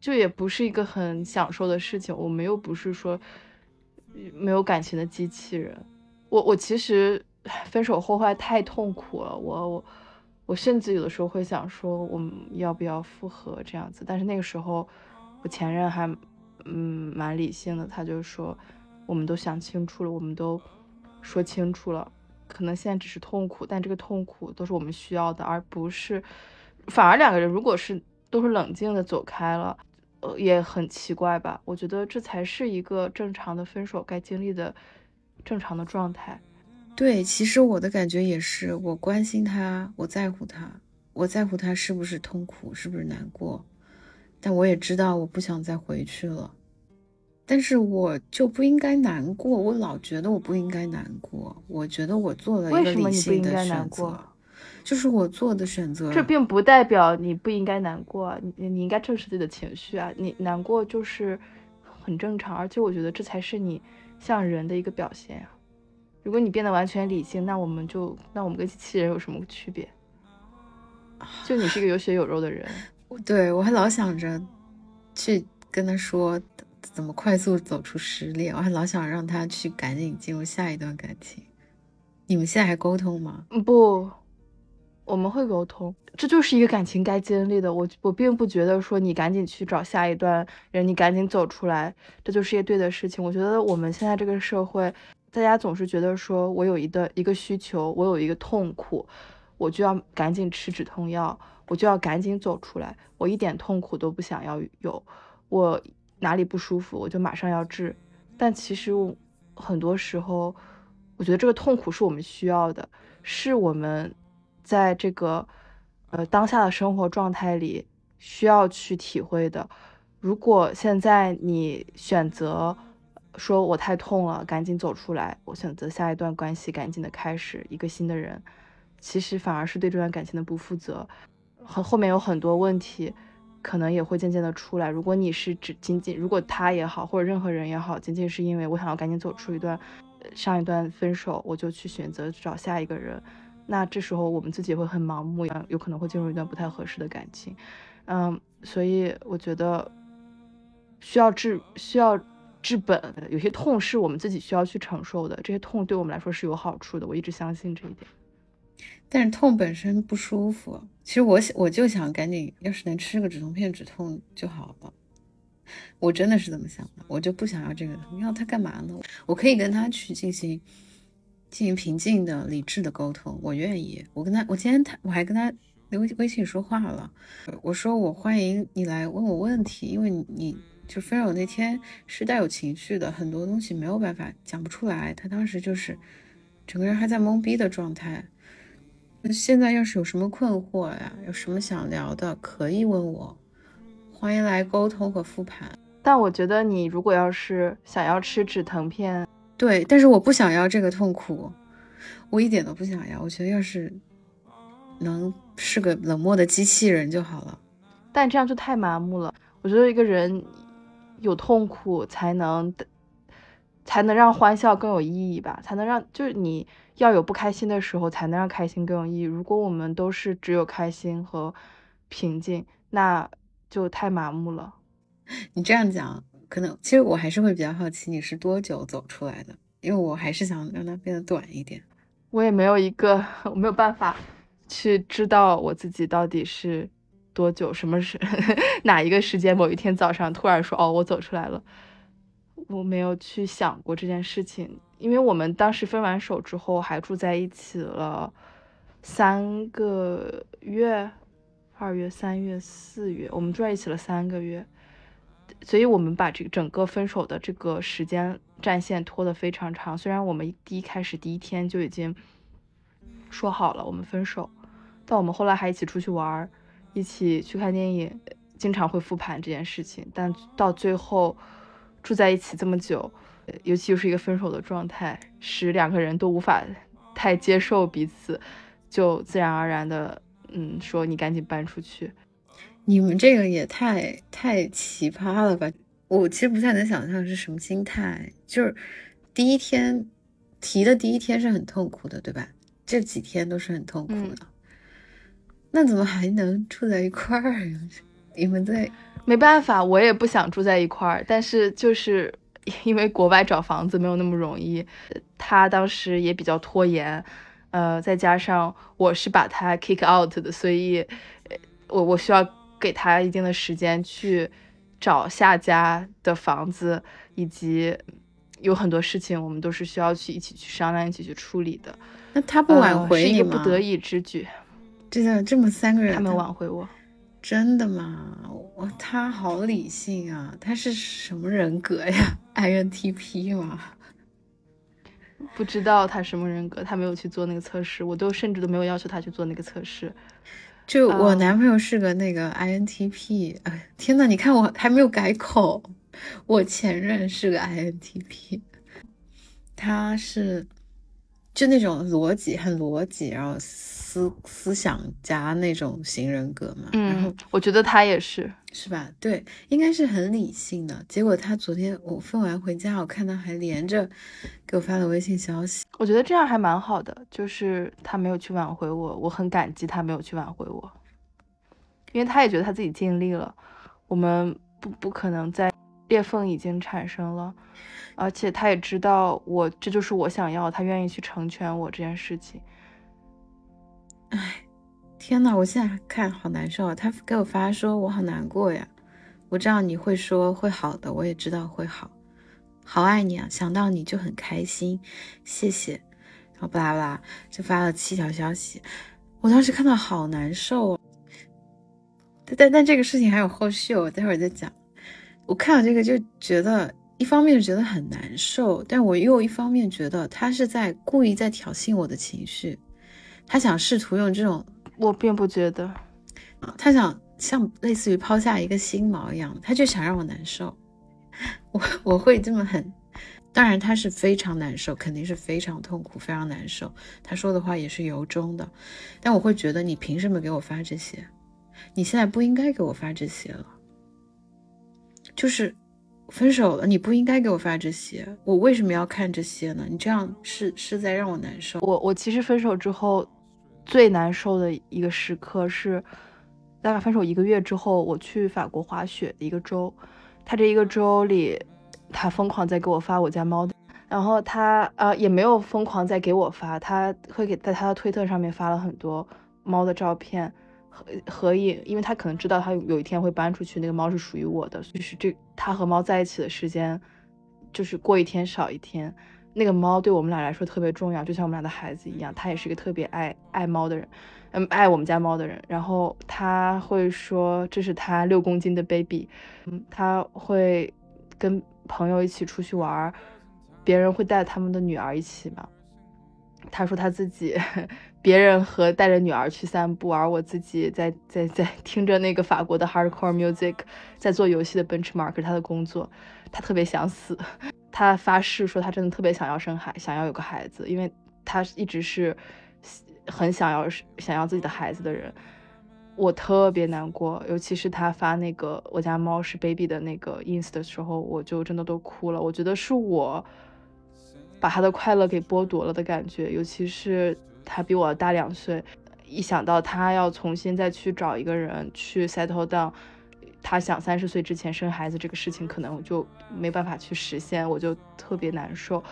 Speaker 2: 就也不是一个很享受的事情，我们又不是说没有感情的机器人。我我其实分手后坏太痛苦了，我我我甚至有的时候会想说，我们要不要复合这样子？但是那个时候，我前任还嗯蛮理性的，他就说，我们都想清楚了，我们都说清楚了，可能现在只是痛苦，但这个痛苦都是我们需要的，而不是反而两个人如果是都是冷静的走开了，呃也很奇怪吧？我觉得这才是一个正常的分手该经历的正常的状态。
Speaker 1: 对，其实我的感觉也是，我关心他，我在乎他，我在乎他是不是痛苦，是不是难过，但我也知道我不想再回去了，但是我就不应该难过，我老觉得我不应该难过，我觉得我做了一个理性的选择，就是我做的选择，
Speaker 2: 这并不代表你不应该难过，你你应该正视自己的情绪啊，你难过就是很正常，而且我觉得这才是你像人的一个表现呀。如果你变得完全理性，那我们就那我们跟机器人有什么区别？就你是一个有血有肉的人，
Speaker 1: 对我还老想着去跟他说怎么快速走出失恋，我还老想让他去赶紧进入下一段感情。你们现在还沟通吗？
Speaker 2: 不，我们会沟通，这就是一个感情该经历的。我我并不觉得说你赶紧去找下一段人，你赶紧走出来，这就是一对的事情。我觉得我们现在这个社会。大家总是觉得说，我有一个一个需求，我有一个痛苦，我就要赶紧吃止痛药，我就要赶紧走出来，我一点痛苦都不想要有，我哪里不舒服，我就马上要治。但其实很多时候，我觉得这个痛苦是我们需要的，是我们在这个呃当下的生活状态里需要去体会的。如果现在你选择，说我太痛了，赶紧走出来。我选择下一段关系，赶紧的开始一个新的人，其实反而是对这段感情的不负责。后后面有很多问题，可能也会渐渐的出来。如果你是只仅仅，如果他也好，或者任何人也好，仅仅是因为我想要赶紧走出一段上一段分手，我就去选择找下一个人，那这时候我们自己会很盲目，有可能会进入一段不太合适的感情。嗯，所以我觉得需要治，需要。治本，有些痛是我们自己需要去承受的，这些痛对我们来说是有好处的，我一直相信这一点。
Speaker 1: 但是痛本身不舒服，其实我想我就想赶紧，要是能吃个止痛片止痛就好了。我真的是这么想的，我就不想要这个痛，要它干嘛呢？我可以跟他去进行进行平静的、理智的沟通，我愿意。我跟他，我今天他我还跟他微微信说话了，我说我欢迎你来问我问题，因为你。就分手那天是带有情绪的，很多东西没有办法讲不出来。他当时就是整个人还在懵逼的状态。那现在要是有什么困惑呀，有什么想聊的，可以问我，欢迎来沟通和复盘。
Speaker 2: 但我觉得你如果要是想要吃止疼片，
Speaker 1: 对，但是我不想要这个痛苦，我一点都不想要。我觉得要是能是个冷漠的机器人就好了。
Speaker 2: 但这样就太麻木了。我觉得一个人。有痛苦才能，才能让欢笑更有意义吧？才能让就是你要有不开心的时候，才能让开心更有意义。如果我们都是只有开心和平静，那就太麻木了。
Speaker 1: 你这样讲，可能其实我还是会比较好奇，你是多久走出来的？因为我还是想让它变得短一点。
Speaker 2: 我也没有一个，我没有办法去知道我自己到底是。多久？什么时？哪一个时间？某一天早上突然说：“哦，我走出来了。”我没有去想过这件事情，因为我们当时分完手之后还住在一起了三个月，二月、三月、四月，我们住在一起了三个月，所以我们把这个整个分手的这个时间战线拖得非常长。虽然我们第一开始第一天就已经说好了我们分手，但我们后来还一起出去玩。一起去看电影，经常会复盘这件事情，但到最后住在一起这么久，尤其又是一个分手的状态，使两个人都无法太接受彼此，就自然而然的，嗯，说你赶紧搬出去。
Speaker 1: 你们这个也太太奇葩了吧！我其实不太能想象是什么心态，就是第一天提的第一天是很痛苦的，对吧？这几天都是很痛苦的。那怎么还能住在一块儿？你们在
Speaker 2: 没办法，我也不想住在一块儿，但是就是因为国外找房子没有那么容易，他当时也比较拖延，呃，再加上我是把他 kick out 的，所以，我我需要给他一定的时间去找下家的房子，以及有很多事情我们都是需要去一起去商量、一起去处理的。
Speaker 1: 那他不挽回？
Speaker 2: 是一个不得已之举。
Speaker 1: 真的，这么三个人，
Speaker 2: 他们挽回我。
Speaker 1: 真的吗？我他好理性啊！他是什么人格呀？INTP 吗？
Speaker 2: 不知道他什么人格，他没有去做那个测试，我都甚至都没有要求他去做那个测试。
Speaker 1: 就我男朋友是个那个 INTP，哎，天呐，你看我还没有改口，我前任是个 INTP，他是就那种逻辑很逻辑，然后。思思想家那种型人格嘛，
Speaker 2: 嗯，我觉得他也是，
Speaker 1: 是吧？对，应该是很理性的。结果他昨天我分完回家，我看到还连着给我发了微信消息。
Speaker 2: 我觉得这样还蛮好的，就是他没有去挽回我，我很感激他没有去挽回我，因为他也觉得他自己尽力了。我们不不可能再裂缝已经产生了，而且他也知道我这就是我想要，他愿意去成全我这件事情。
Speaker 1: 哎，天呐，我现在看好难受啊！他给我发说，我好难过呀。我知道你会说会好的，我也知道会好。好爱你啊，想到你就很开心，谢谢。然后巴拉巴拉就发了七条消息，我当时看到好难受。但但这个事情还有后续，我待会儿再讲。我看到这个就觉得，一方面觉得很难受，但我又一方面觉得他是在故意在挑衅我的情绪。他想试图用这种，
Speaker 2: 我并不觉得，
Speaker 1: 啊，他想像类似于抛下一个心锚一样，他就想让我难受，我我会这么狠，当然他是非常难受，肯定是非常痛苦，非常难受。他说的话也是由衷的，但我会觉得你凭什么给我发这些？你现在不应该给我发这些了，就是分手了，你不应该给我发这些，我为什么要看这些呢？你这样是是在让我难受。
Speaker 2: 我我其实分手之后。最难受的一个时刻是，大概分手一个月之后，我去法国滑雪的一个周，他这一个周里，他疯狂在给我发我家猫的，然后他呃也没有疯狂在给我发，他会给在他的推特上面发了很多猫的照片合合影，因为他可能知道他有一天会搬出去，那个猫是属于我的，就是这他和猫在一起的时间，就是过一天少一天。那个猫对我们俩来说特别重要，就像我们俩的孩子一样。他也是一个特别爱爱猫的人，嗯，爱我们家猫的人。然后他会说这是他六公斤的 baby，嗯，他会跟朋友一起出去玩，别人会带他们的女儿一起嘛。他说他自己，别人和带着女儿去散步，而我自己在在在听着那个法国的 hardcore music，在做游戏的 benchmark，他的工作，他特别想死。他发誓说，他真的特别想要生孩，想要有个孩子，因为他一直是很想要想要自己的孩子的人。我特别难过，尤其是他发那个我家猫是 baby 的那个 ins 的时候，我就真的都哭了。我觉得是我把他的快乐给剥夺了的感觉，尤其是他比我大两岁，一想到他要重新再去找一个人去 settle down。他想三十岁之前生孩子这个事情可能就没办法去实现，我就特别难受，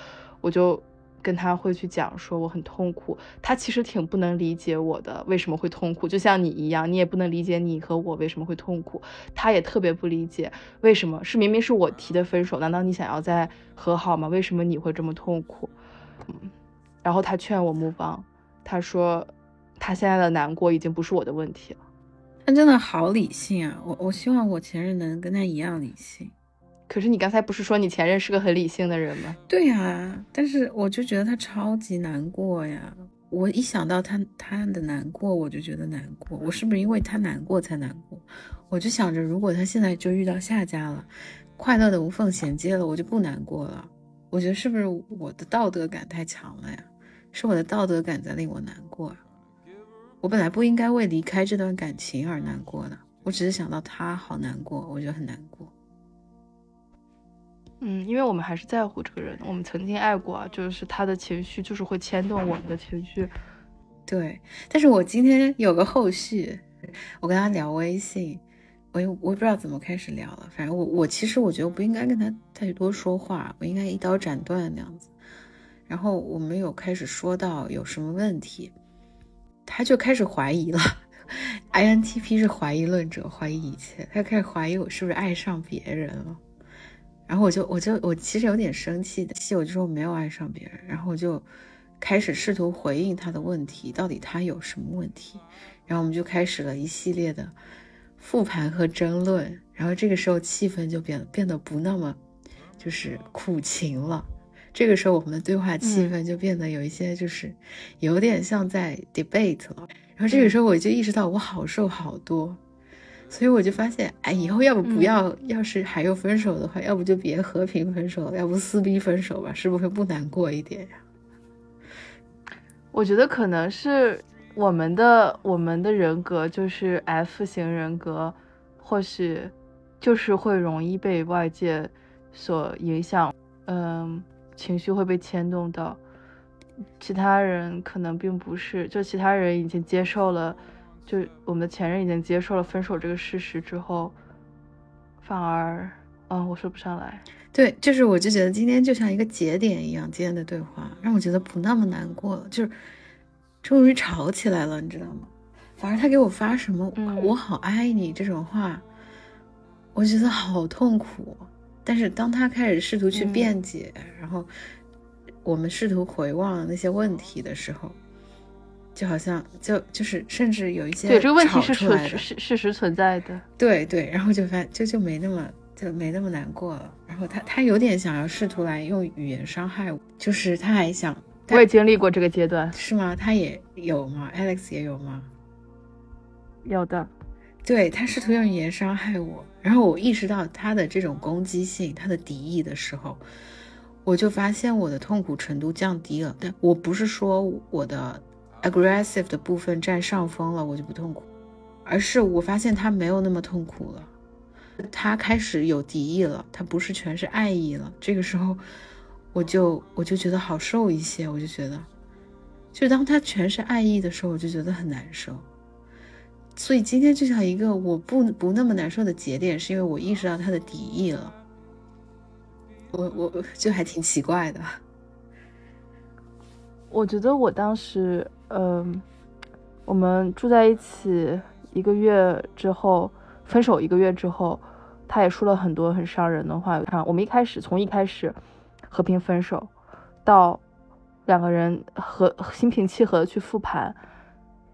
Speaker 2: 我就跟他会去讲说我很痛苦。他其实挺不能理解我的为什么会痛苦，就像你一样，你也不能理解你和我为什么会痛苦。他也特别不理解为什么是明明是我提的分手，难道你想要再和好吗？为什么你会这么痛苦？嗯，然后他劝我木邦，他说他现在的难过已经不是我的问题了。
Speaker 1: 他真的好理性啊！我我希望我前任能跟他一样理性。
Speaker 2: 可是你刚才不是说你前任是个很理性的人吗？
Speaker 1: 对呀，但是我就觉得他超级难过呀！我一想到他他的难过，我就觉得难过。我是不是因为他难过才难过？我就想着，如果他现在就遇到下家了，快乐的无缝衔接了，我就不难过了。我觉得是不是我的道德感太强了呀？是我的道德感在令我难过。我本来不应该为离开这段感情而难过的，我只是想到他好难过，我就很难过。
Speaker 2: 嗯，因为我们还是在乎这个人，我们曾经爱过啊，就是他的情绪就是会牵动我们的情绪。
Speaker 1: 对，但是我今天有个后续，我跟他聊微信，我又我也不知道怎么开始聊了。反正我我其实我觉得我不应该跟他太多说话，我应该一刀斩断那样子。然后我们有开始说到有什么问题，他就开始怀疑了。INTP 是怀疑论者，怀疑一切。他开始怀疑我是不是爱上别人了。然后我就我就我其实有点生气的，气我就说我没有爱上别人。然后我就开始试图回应他的问题，到底他有什么问题？然后我们就开始了一系列的复盘和争论。然后这个时候气氛就变变得不那么就是苦情了。这个时候我们的对话气氛就变得有一些就是有点像在 debate 了。然后这个时候我就意识到我好受好多，所以我就发现，哎，以后要不不要，要是还有分手的话，要不就别和平分手了，要不撕逼分手吧，是不是会不难过一点呀？
Speaker 2: 我觉得可能是我们的我们的人格就是 F 型人格，或许就是会容易被外界所影响，嗯，情绪会被牵动到。其他人可能并不是，就其他人已经接受了，就我们的前任已经接受了分手这个事实之后，反而，嗯，我说不上来。
Speaker 1: 对，就是我就觉得今天就像一个节点一样，今天的对话让我觉得不那么难过了，就是终于吵起来了，你知道吗？反而他给我发什么“我好爱你”这种话，我觉得好痛苦。但是当他开始试图去辩解，然后。我们试图回望那些问题的时候，就好像就就是甚至有一些
Speaker 2: 对这个问题是存是事实存在的，
Speaker 1: 对对，然后就发就就没那么就没那么难过了。然后他他有点想要试图来用语言伤害我，就是他还想
Speaker 2: 我也经历过这个阶段，
Speaker 1: 是吗？他也有吗？Alex 也有吗？
Speaker 2: 有的，
Speaker 1: 对他试图用语言伤害我，然后我意识到他的这种攻击性，他的敌意的时候。我就发现我的痛苦程度降低了，但我不是说我的 aggressive 的部分占上风了，我就不痛苦，而是我发现他没有那么痛苦了，他开始有敌意了，他不是全是爱意了。这个时候，我就我就觉得好受一些，我就觉得，就当他全是爱意的时候，我就觉得很难受。所以今天就像一个我不不那么难受的节点，是因为我意识到他的敌意了。我我就还挺奇怪的，
Speaker 2: 我觉得我当时，嗯，我们住在一起一个月之后，分手一个月之后，他也说了很多很伤人的话。啊，我们一开始从一开始和平分手，到两个人和心平气和的去复盘，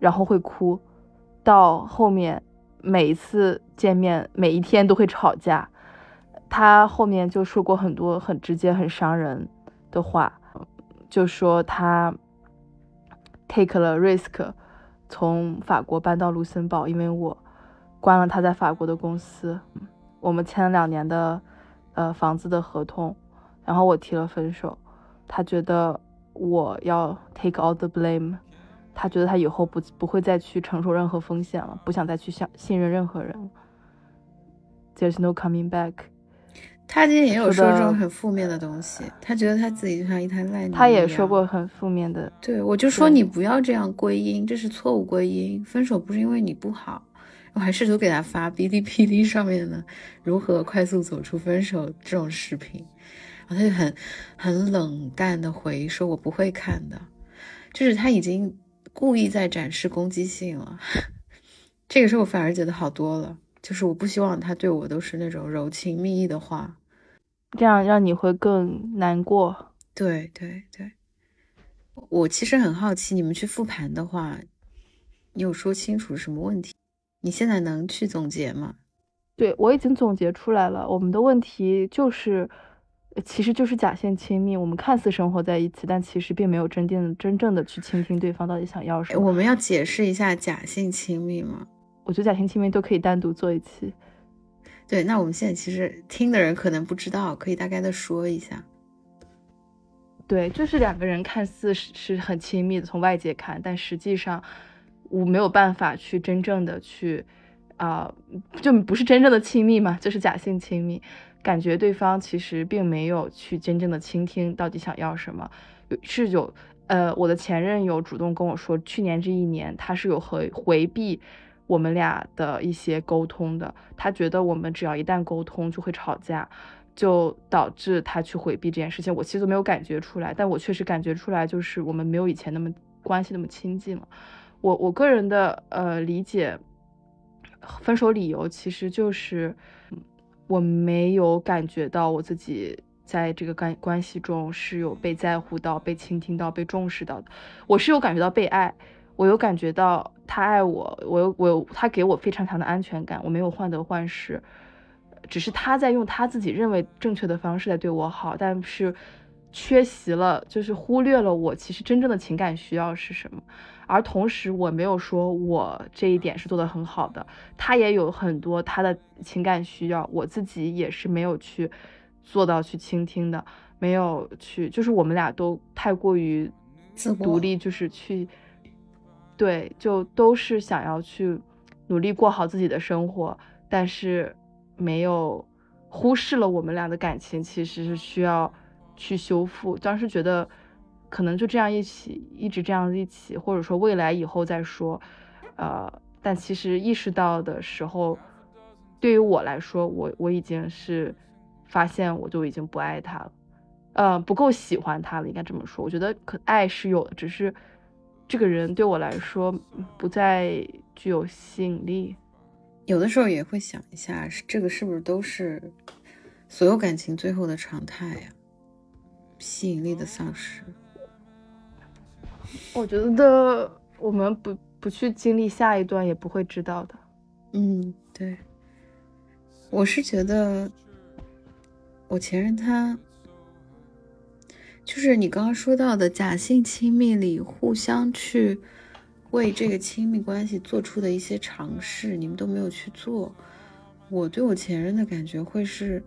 Speaker 2: 然后会哭，到后面每一次见面，每一天都会吵架。他后面就说过很多很直接、很伤人的话，就说他 take 了 risk，从法国搬到卢森堡，因为我关了他在法国的公司，我们签了两年的呃房子的合同，然后我提了分手，他觉得我要 take all the blame，他觉得他以后不不会再去承受任何风险了，不想再去相信任任何人，there's no coming back。
Speaker 1: 他今天也有说这种很负面的东西，他觉得他自己就像一滩烂泥。
Speaker 2: 他也说过很负面的，
Speaker 1: 对我就说你不要这样归因，这是错误归因。分手不是因为你不好，我还试图给他发哔哩哔哩上面的如何快速走出分手这种视频，然后他就很很冷淡的回说：“我不会看的。”就是他已经故意在展示攻击性了。这个时候我反而觉得好多了。就是我不希望他对我都是那种柔情蜜意的话，
Speaker 2: 这样让你会更难过。
Speaker 1: 对对对，我其实很好奇，你们去复盘的话，你有说清楚什么问题？你现在能去总结吗？
Speaker 2: 对我已经总结出来了，我们的问题就是，其实就是假性亲密。我们看似生活在一起，但其实并没有真正真正的去倾听对方到底想要什么。
Speaker 1: 我们要解释一下假性亲密吗？
Speaker 2: 我觉得假性亲密都可以单独做一期。
Speaker 1: 对，那我们现在其实听的人可能不知道，可以大概的说一下。
Speaker 2: 对，就是两个人看似是是很亲密的，从外界看，但实际上我没有办法去真正的去啊，就不是真正的亲密嘛，就是假性亲密，感觉对方其实并没有去真正的倾听到底想要什么，是有呃，我的前任有主动跟我说，去年这一年他是有回回避。我们俩的一些沟通的。他觉得我们只要一旦沟通就会吵架，就导致他去回避这件事情。我其实都没有感觉出来，但我确实感觉出来，就是我们没有以前那么关系那么亲近了。我我个人的呃理解，分手理由其实就是我没有感觉到我自己在这个关关系中是有被在乎到、被倾听到、被重视到的。我是有感觉到被爱，我有感觉到他爱我，我有我有他给我非常强的安全感，我没有患得患失，只是他在用他自己认为正确的方式在对我好，但是缺席了，就是忽略了我其实真正的情感需要是什么。而同时，我没有说我这一点是做的很好的，他也有很多他的情感需要，我自己也是没有去做到去倾听的，没有去，就是我们俩都太过于独立，就是去，对，就都是想要去努力过好自己的生活，但是没有忽视了我们俩的感情其实是需要去修复，当时觉得。可能就这样一起，一直这样子一起，或者说未来以后再说，呃，但其实意识到的时候，对于我来说，我我已经是发现我就已经不爱他了，呃，不够喜欢他了，应该这么说。我觉得可爱是有的，只是这个人对我来说不再具有吸引力。
Speaker 1: 有的时候也会想一下，这个是不是都是所有感情最后的常态呀？吸引力的丧失。
Speaker 2: 我觉得我们不不去经历下一段，也不会知道的。
Speaker 1: 嗯，对。我是觉得，我前任他，就是你刚刚说到的假性亲密里，互相去为这个亲密关系做出的一些尝试，你们都没有去做。我对我前任的感觉会是，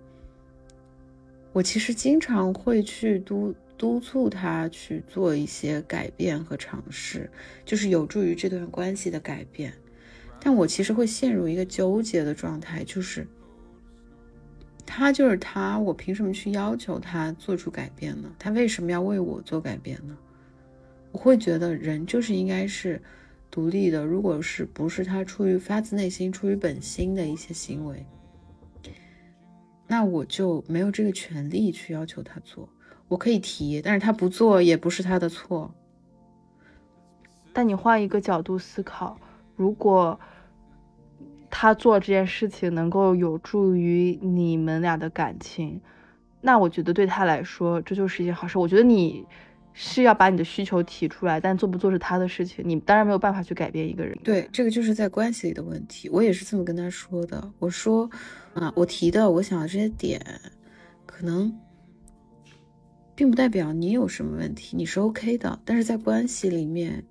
Speaker 1: 我其实经常会去督。督促他去做一些改变和尝试，就是有助于这段关系的改变。但我其实会陷入一个纠结的状态，就是他就是他，我凭什么去要求他做出改变呢？他为什么要为我做改变呢？我会觉得人就是应该是独立的。如果是不是他出于发自内心、出于本心的一些行为，那我就没有这个权利去要求他做。我可以提，但是他不做也不是他的错。
Speaker 2: 但你换一个角度思考，如果他做这件事情能够有助于你们俩的感情，那我觉得对他来说这就是一件好事。我觉得你是要把你的需求提出来，但做不做是他的事情，你当然没有办法去改变一个人。
Speaker 1: 对，这个就是在关系里的问题。我也是这么跟他说的。我说，啊，我提的我想的这些点，可能。并不代表你有什么问题，你是 OK 的。但是在关系里面，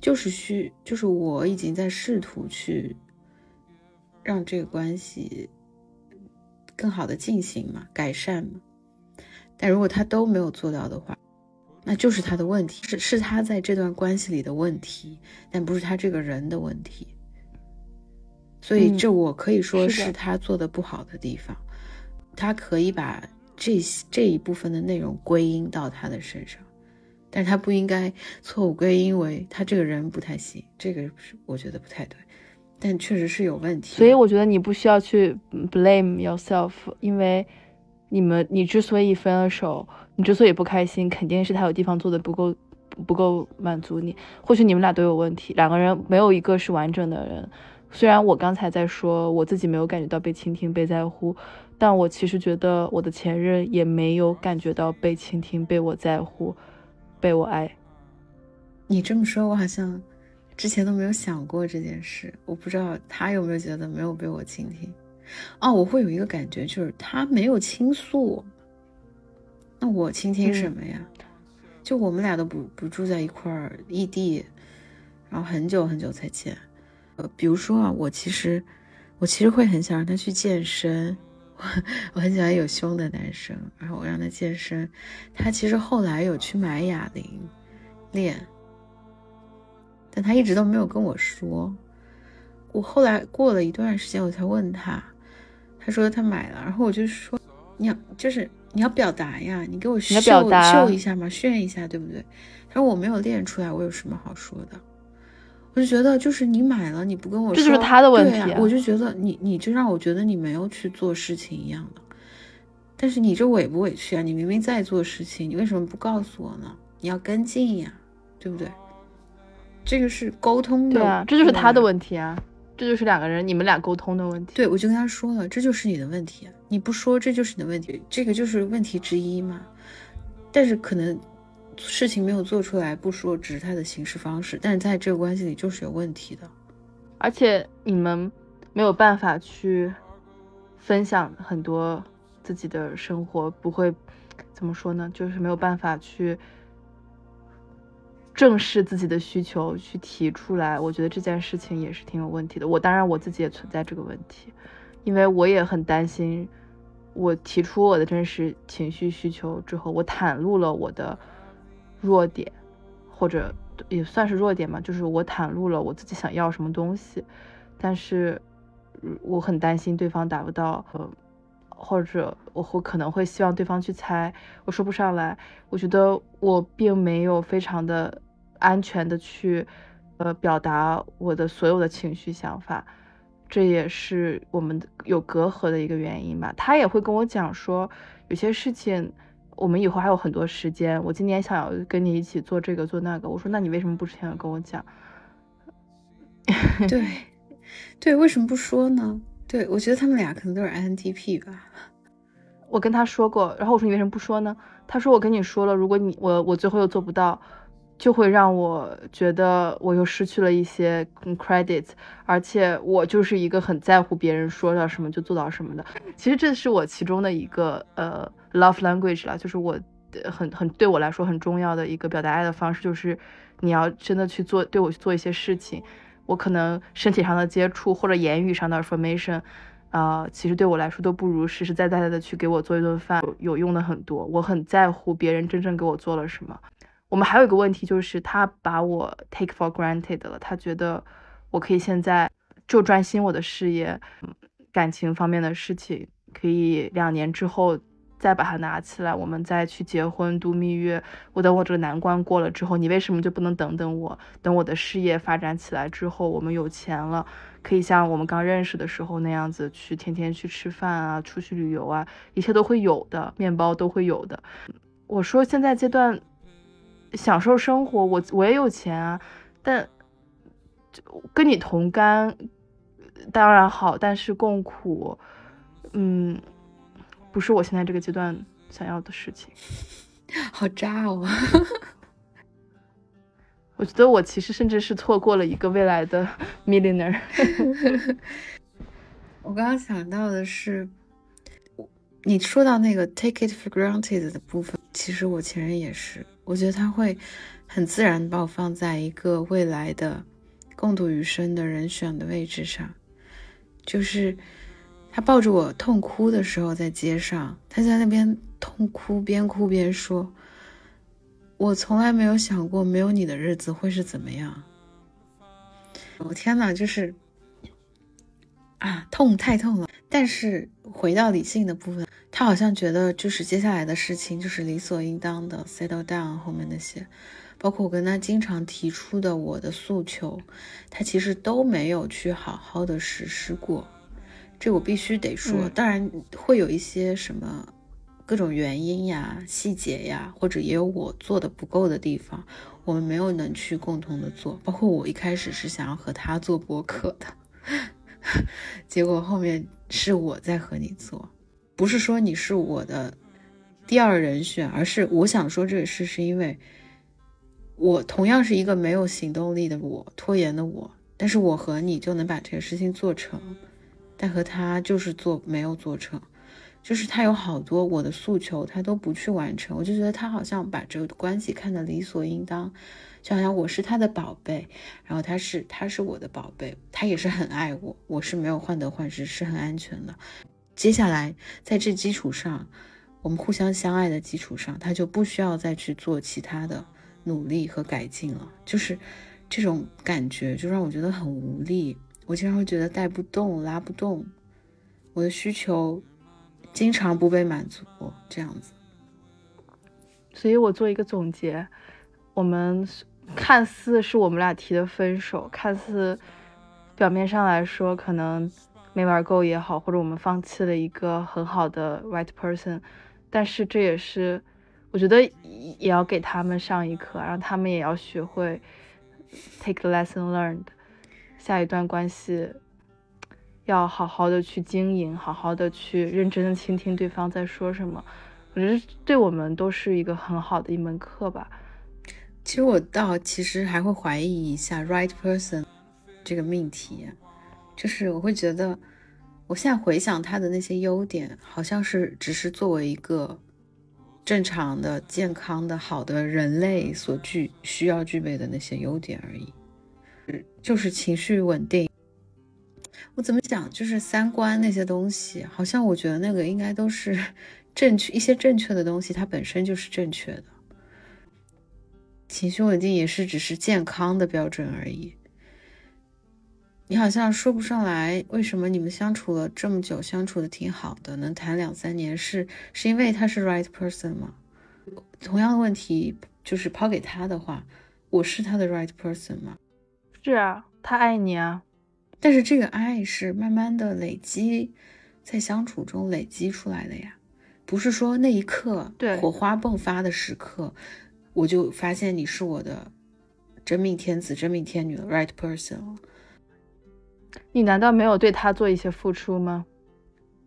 Speaker 1: 就是需，就是我已经在试图去让这个关系更好的进行嘛，改善嘛。但如果他都没有做到的话，那就是他的问题，是是他在这段关系里的问题，但不是他这个人的问题。所以这我可以说是他做的不好的地方，他可以把。这这一部分的内容归因到他的身上，但是他不应该错误归因为他这个人不太行，这个是我觉得不太对，但确实是有问题。
Speaker 2: 所以我觉得你不需要去 blame yourself，因为你们你之所以分了手，你之所以不开心，肯定是他有地方做的不够不够满足你。或许你们俩都有问题，两个人没有一个是完整的人。虽然我刚才在说我自己没有感觉到被倾听、被在乎。但我其实觉得我的前任也没有感觉到被倾听、被我在乎、被我爱。
Speaker 1: 你这么说，我好像之前都没有想过这件事。我不知道他有没有觉得没有被我倾听。哦，我会有一个感觉，就是他没有倾诉，那我倾听什么呀？就我们俩都不不住在一块儿，异地，然后很久很久才见。呃，比如说啊，我其实我其实会很想让他去健身。我很喜欢有胸的男生，然后我让他健身，他其实后来有去买哑铃练，但他一直都没有跟我说。我后来过了一段时间，我才问他，他说他买了，然后我就说你要就是你要表达呀，你给我秀秀一下嘛，炫一下，对不对？他说我没有练出来，我有什么好说的？我就觉得就是你买了你不跟我说，
Speaker 2: 这就是他的问题。
Speaker 1: 我就觉得你你就让我觉得你没有去做事情一样的。但是你这委不委屈啊？你明明在做事情，你为什么不告诉我呢？你要跟进呀，对不对？这个是沟通的，
Speaker 2: 对啊，这就是他的问题啊，这就是两个人你们俩沟通的问题。
Speaker 1: 对，我就跟他说了，这就是你的问题，你不说这就是你的问题，这个就是问题之一嘛。但是可能事情没有做出来，不说只是他的行事方式，但是在这个关系里就是有问题的，
Speaker 2: 而且你们没有办法去分享很多自己的生活，不会怎么说呢？就是没有办法去。正视自己的需求去提出来，我觉得这件事情也是挺有问题的。我当然我自己也存在这个问题，因为我也很担心，我提出我的真实情绪需求之后，我袒露了我的弱点，或者也算是弱点嘛，就是我袒露了我自己想要什么东西，但是我很担心对方达不到，呃，或者我会可能会希望对方去猜，我说不上来。我觉得我并没有非常的。安全的去，呃，表达我的所有的情绪想法，这也是我们有隔阂的一个原因吧。他也会跟我讲说，有些事情我们以后还有很多时间，我今年想要跟你一起做这个做那个。我说，那你为什么不之前跟我讲？
Speaker 1: 对，对，为什么不说呢？对，我觉得他们俩可能都是 INTP 吧。
Speaker 2: 我跟他说过，然后我说你为什么不说呢？他说我跟你说了，如果你我我最后又做不到。就会让我觉得我又失去了一些 credit，而且我就是一个很在乎别人说到什么就做到什么的。其实这是我其中的一个呃 love language 了，就是我很很对我来说很重要的一个表达爱的方式，就是你要真的去做对我去做一些事情，我可能身体上的接触或者言语上的 affirmation，啊，其实对我来说都不如实实在在的去给我做一顿饭有用的很多。我很在乎别人真正给我做了什么。我们还有一个问题，就是他把我 take for granted 了。他觉得我可以现在就专心我的事业，感情方面的事情可以两年之后再把它拿起来，我们再去结婚度蜜月。我等我这个难关过了之后，你为什么就不能等等我？等我的事业发展起来之后，我们有钱了，可以像我们刚认识的时候那样子去天天去吃饭啊，出去旅游啊，一切都会有的，面包都会有的。我说现在阶段。享受生活，我我也有钱啊，但就跟你同甘当然好，但是共苦，嗯，不是我现在这个阶段想要的事情。
Speaker 1: 好渣哦！
Speaker 2: 我觉得我其实甚至是错过了一个未来的 millionaire。
Speaker 1: 我刚刚想到的是，你说到那个 take it for granted 的部分，其实我前任也是。我觉得他会很自然把我放在一个未来的共度余生的人选的位置上，就是他抱着我痛哭的时候，在街上，他在那边痛哭，边哭边说：“我从来没有想过没有你的日子会是怎么样。”我天呐，就是啊，痛太痛了。但是回到理性的部分。他好像觉得，就是接下来的事情就是理所应当的，settle down 后面那些，包括我跟他经常提出的我的诉求，他其实都没有去好好的实施过。这我必须得说，当然会有一些什么各种原因呀、细节呀，或者也有我做的不够的地方，我们没有能去共同的做。包括我一开始是想要和他做播客的，结果后面是我在和你做。不是说你是我的第二人选，而是我想说这个事，是因为我同样是一个没有行动力的我，拖延的我，但是我和你就能把这个事情做成，但和他就是做没有做成，就是他有好多我的诉求，他都不去完成，我就觉得他好像把这个关系看得理所应当，就好像我是他的宝贝，然后他是他是我的宝贝，他也是很爱我，我是没有患得患失，是很安全的。接下来，在这基础上，我们互相相爱的基础上，他就不需要再去做其他的努力和改进了。就是这种感觉，就让我觉得很无力。我经常会觉得带不动、拉不动，我的需求经常不被满足，这样子。
Speaker 2: 所以我做一个总结，我们看似是我们俩提的分手，看似表面上来说可能没玩够也好，或者我们放弃了一个很好的 right person，但是这也是我觉得也要给他们上一课，让他们也要学会 take lesson learned，下一段关系要好好的去经营，好好的去认真的倾听对方在说什么，我觉得对我们都是一个很好的一门课吧。
Speaker 1: 其实我倒其实还会怀疑一下 right person 这个命题，就是我会觉得，我现在回想他的那些优点，好像是只是作为一个正常的、健康的、好的人类所具需要具备的那些优点而已，就是情绪稳定。我怎么讲？就是三观那些东西，好像我觉得那个应该都是 正确一些正确的东西，它本身就是正确的。情绪稳定也是只是健康的标准而已。你好像说不上来为什么你们相处了这么久，相处的挺好的，能谈两三年，是是因为他是 right person 吗？同样的问题就是抛给他的话，我是他的 right person 吗？
Speaker 2: 是啊，他爱你啊。
Speaker 1: 但是这个爱是慢慢的累积，在相处中累积出来的呀，不是说那一刻
Speaker 2: 对
Speaker 1: 火花迸发的时刻。我就发现你是我的真命天子、真命天女了，right person 了。
Speaker 2: 你难道没有对他做一些付出吗？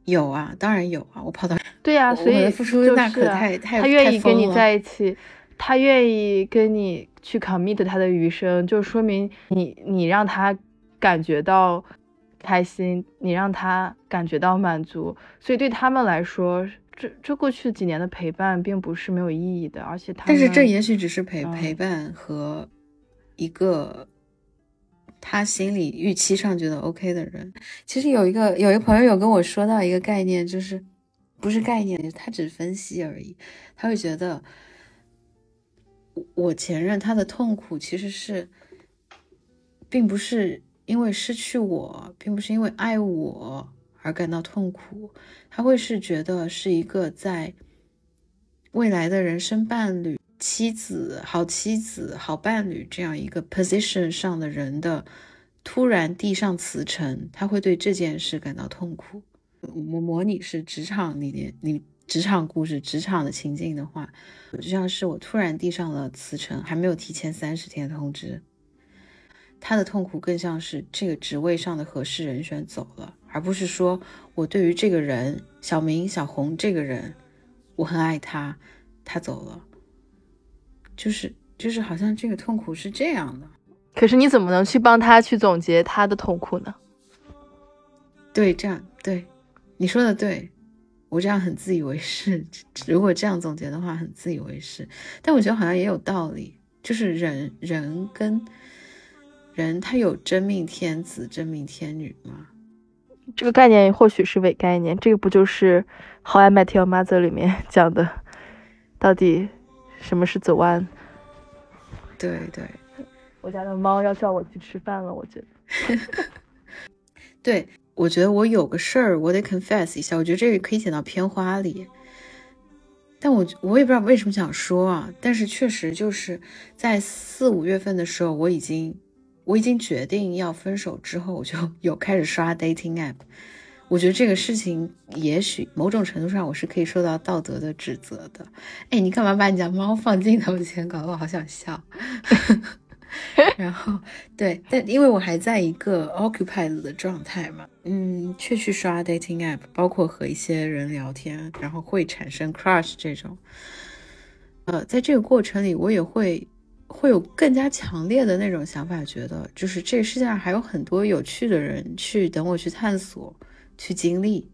Speaker 1: 有啊，当然有啊。我跑到
Speaker 2: 对呀，所以
Speaker 1: 付出那可太太
Speaker 2: 他愿意跟你在一起，他愿意跟你去 commit 他的余生，就说明你你让他感觉到开心，你让他感觉到满足，所以对他们来说。这这过去几年的陪伴并不是没有意义的，而且他
Speaker 1: 但是这也许只是陪陪伴和一个他心里预期上觉得 OK 的人。其实有一个有一个朋友有跟我说到一个概念，就是不是概念，他只分析而已。他会觉得我前任他的痛苦其实是，并不是因为失去我，并不是因为爱我。而感到痛苦，他会是觉得是一个在未来的人生伴侣、妻子、好妻子、好伴侣这样一个 position 上的人的突然递上辞呈，他会对这件事感到痛苦。我模拟是职场里面你职场故事、职场的情境的话，就像是我突然递上了辞呈，还没有提前三十天通知。他的痛苦更像是这个职位上的合适人选走了。而不是说我对于这个人小明、小红这个人，我很爱他，他走了，就是就是好像这个痛苦是这样的。
Speaker 2: 可是你怎么能去帮他去总结他的痛苦呢？
Speaker 1: 对，这样对，你说的对，我这样很自以为是。如果这样总结的话，很自以为是。但我觉得好像也有道理，就是人人跟人，他有真命天子、真命天女吗？
Speaker 2: 这个概念或许是伪概念，这个不就是《How I Met Your Mother》里面讲的，到底什么是 the one？
Speaker 1: 对对，
Speaker 2: 我家的猫要叫我去吃饭了，我觉得。
Speaker 1: 对，我觉得我有个事儿，我得 confess 一下，我觉得这个可以剪到片花里，但我我也不知道为什么想说啊，但是确实就是在四五月份的时候，我已经。我已经决定要分手之后，我就 有开始刷 dating app。我觉得这个事情，也许某种程度上我是可以受到道德的指责的。哎，你干嘛把你家猫放镜头前，搞得我好想笑。然后，对，但因为我还在一个 occupied 的状态嘛，嗯，却去刷 dating app，包括和一些人聊天，然后会产生 crush 这种。呃，在这个过程里，我也会。会有更加强烈的那种想法，觉得就是这个世界上还有很多有趣的人去等我去探索、去经历，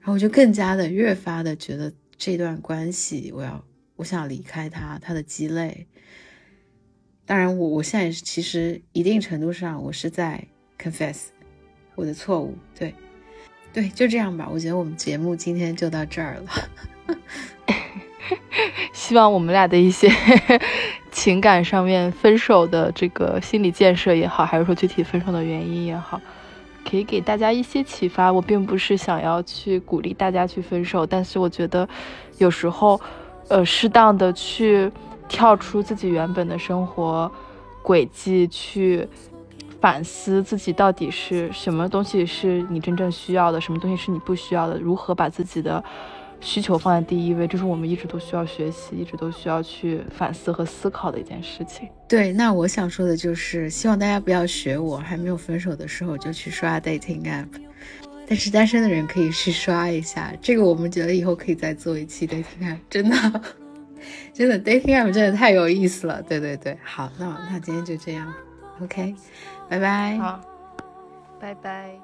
Speaker 1: 然后我就更加的越发的觉得这段关系，我要我想离开他，他的鸡肋。当然，我我现在其实一定程度上我是在 confess 我的错误，对对，就这样吧。我觉得我们节目今天就到这儿了。
Speaker 2: 希望我们俩的一些 情感上面分手的这个心理建设也好，还是说具体分手的原因也好，可以给大家一些启发。我并不是想要去鼓励大家去分手，但是我觉得有时候，呃，适当的去跳出自己原本的生活轨迹，去反思自己到底是什么东西是你真正需要的，什么东西是你不需要的，如何把自己的需求放在第一位，这是我们一直都需要学习，一直都需要去反思和思考的一件事情。
Speaker 1: 对，那我想说的就是，希望大家不要学我，还没有分手的时候就去刷 dating app。但是单身的人可以去刷一下，这个我们觉得以后可以再做一期 dating app，真的，真的 dating app 真的太有意思了。对对对，好，那那今天就这样，OK，拜拜。
Speaker 2: 好，拜拜。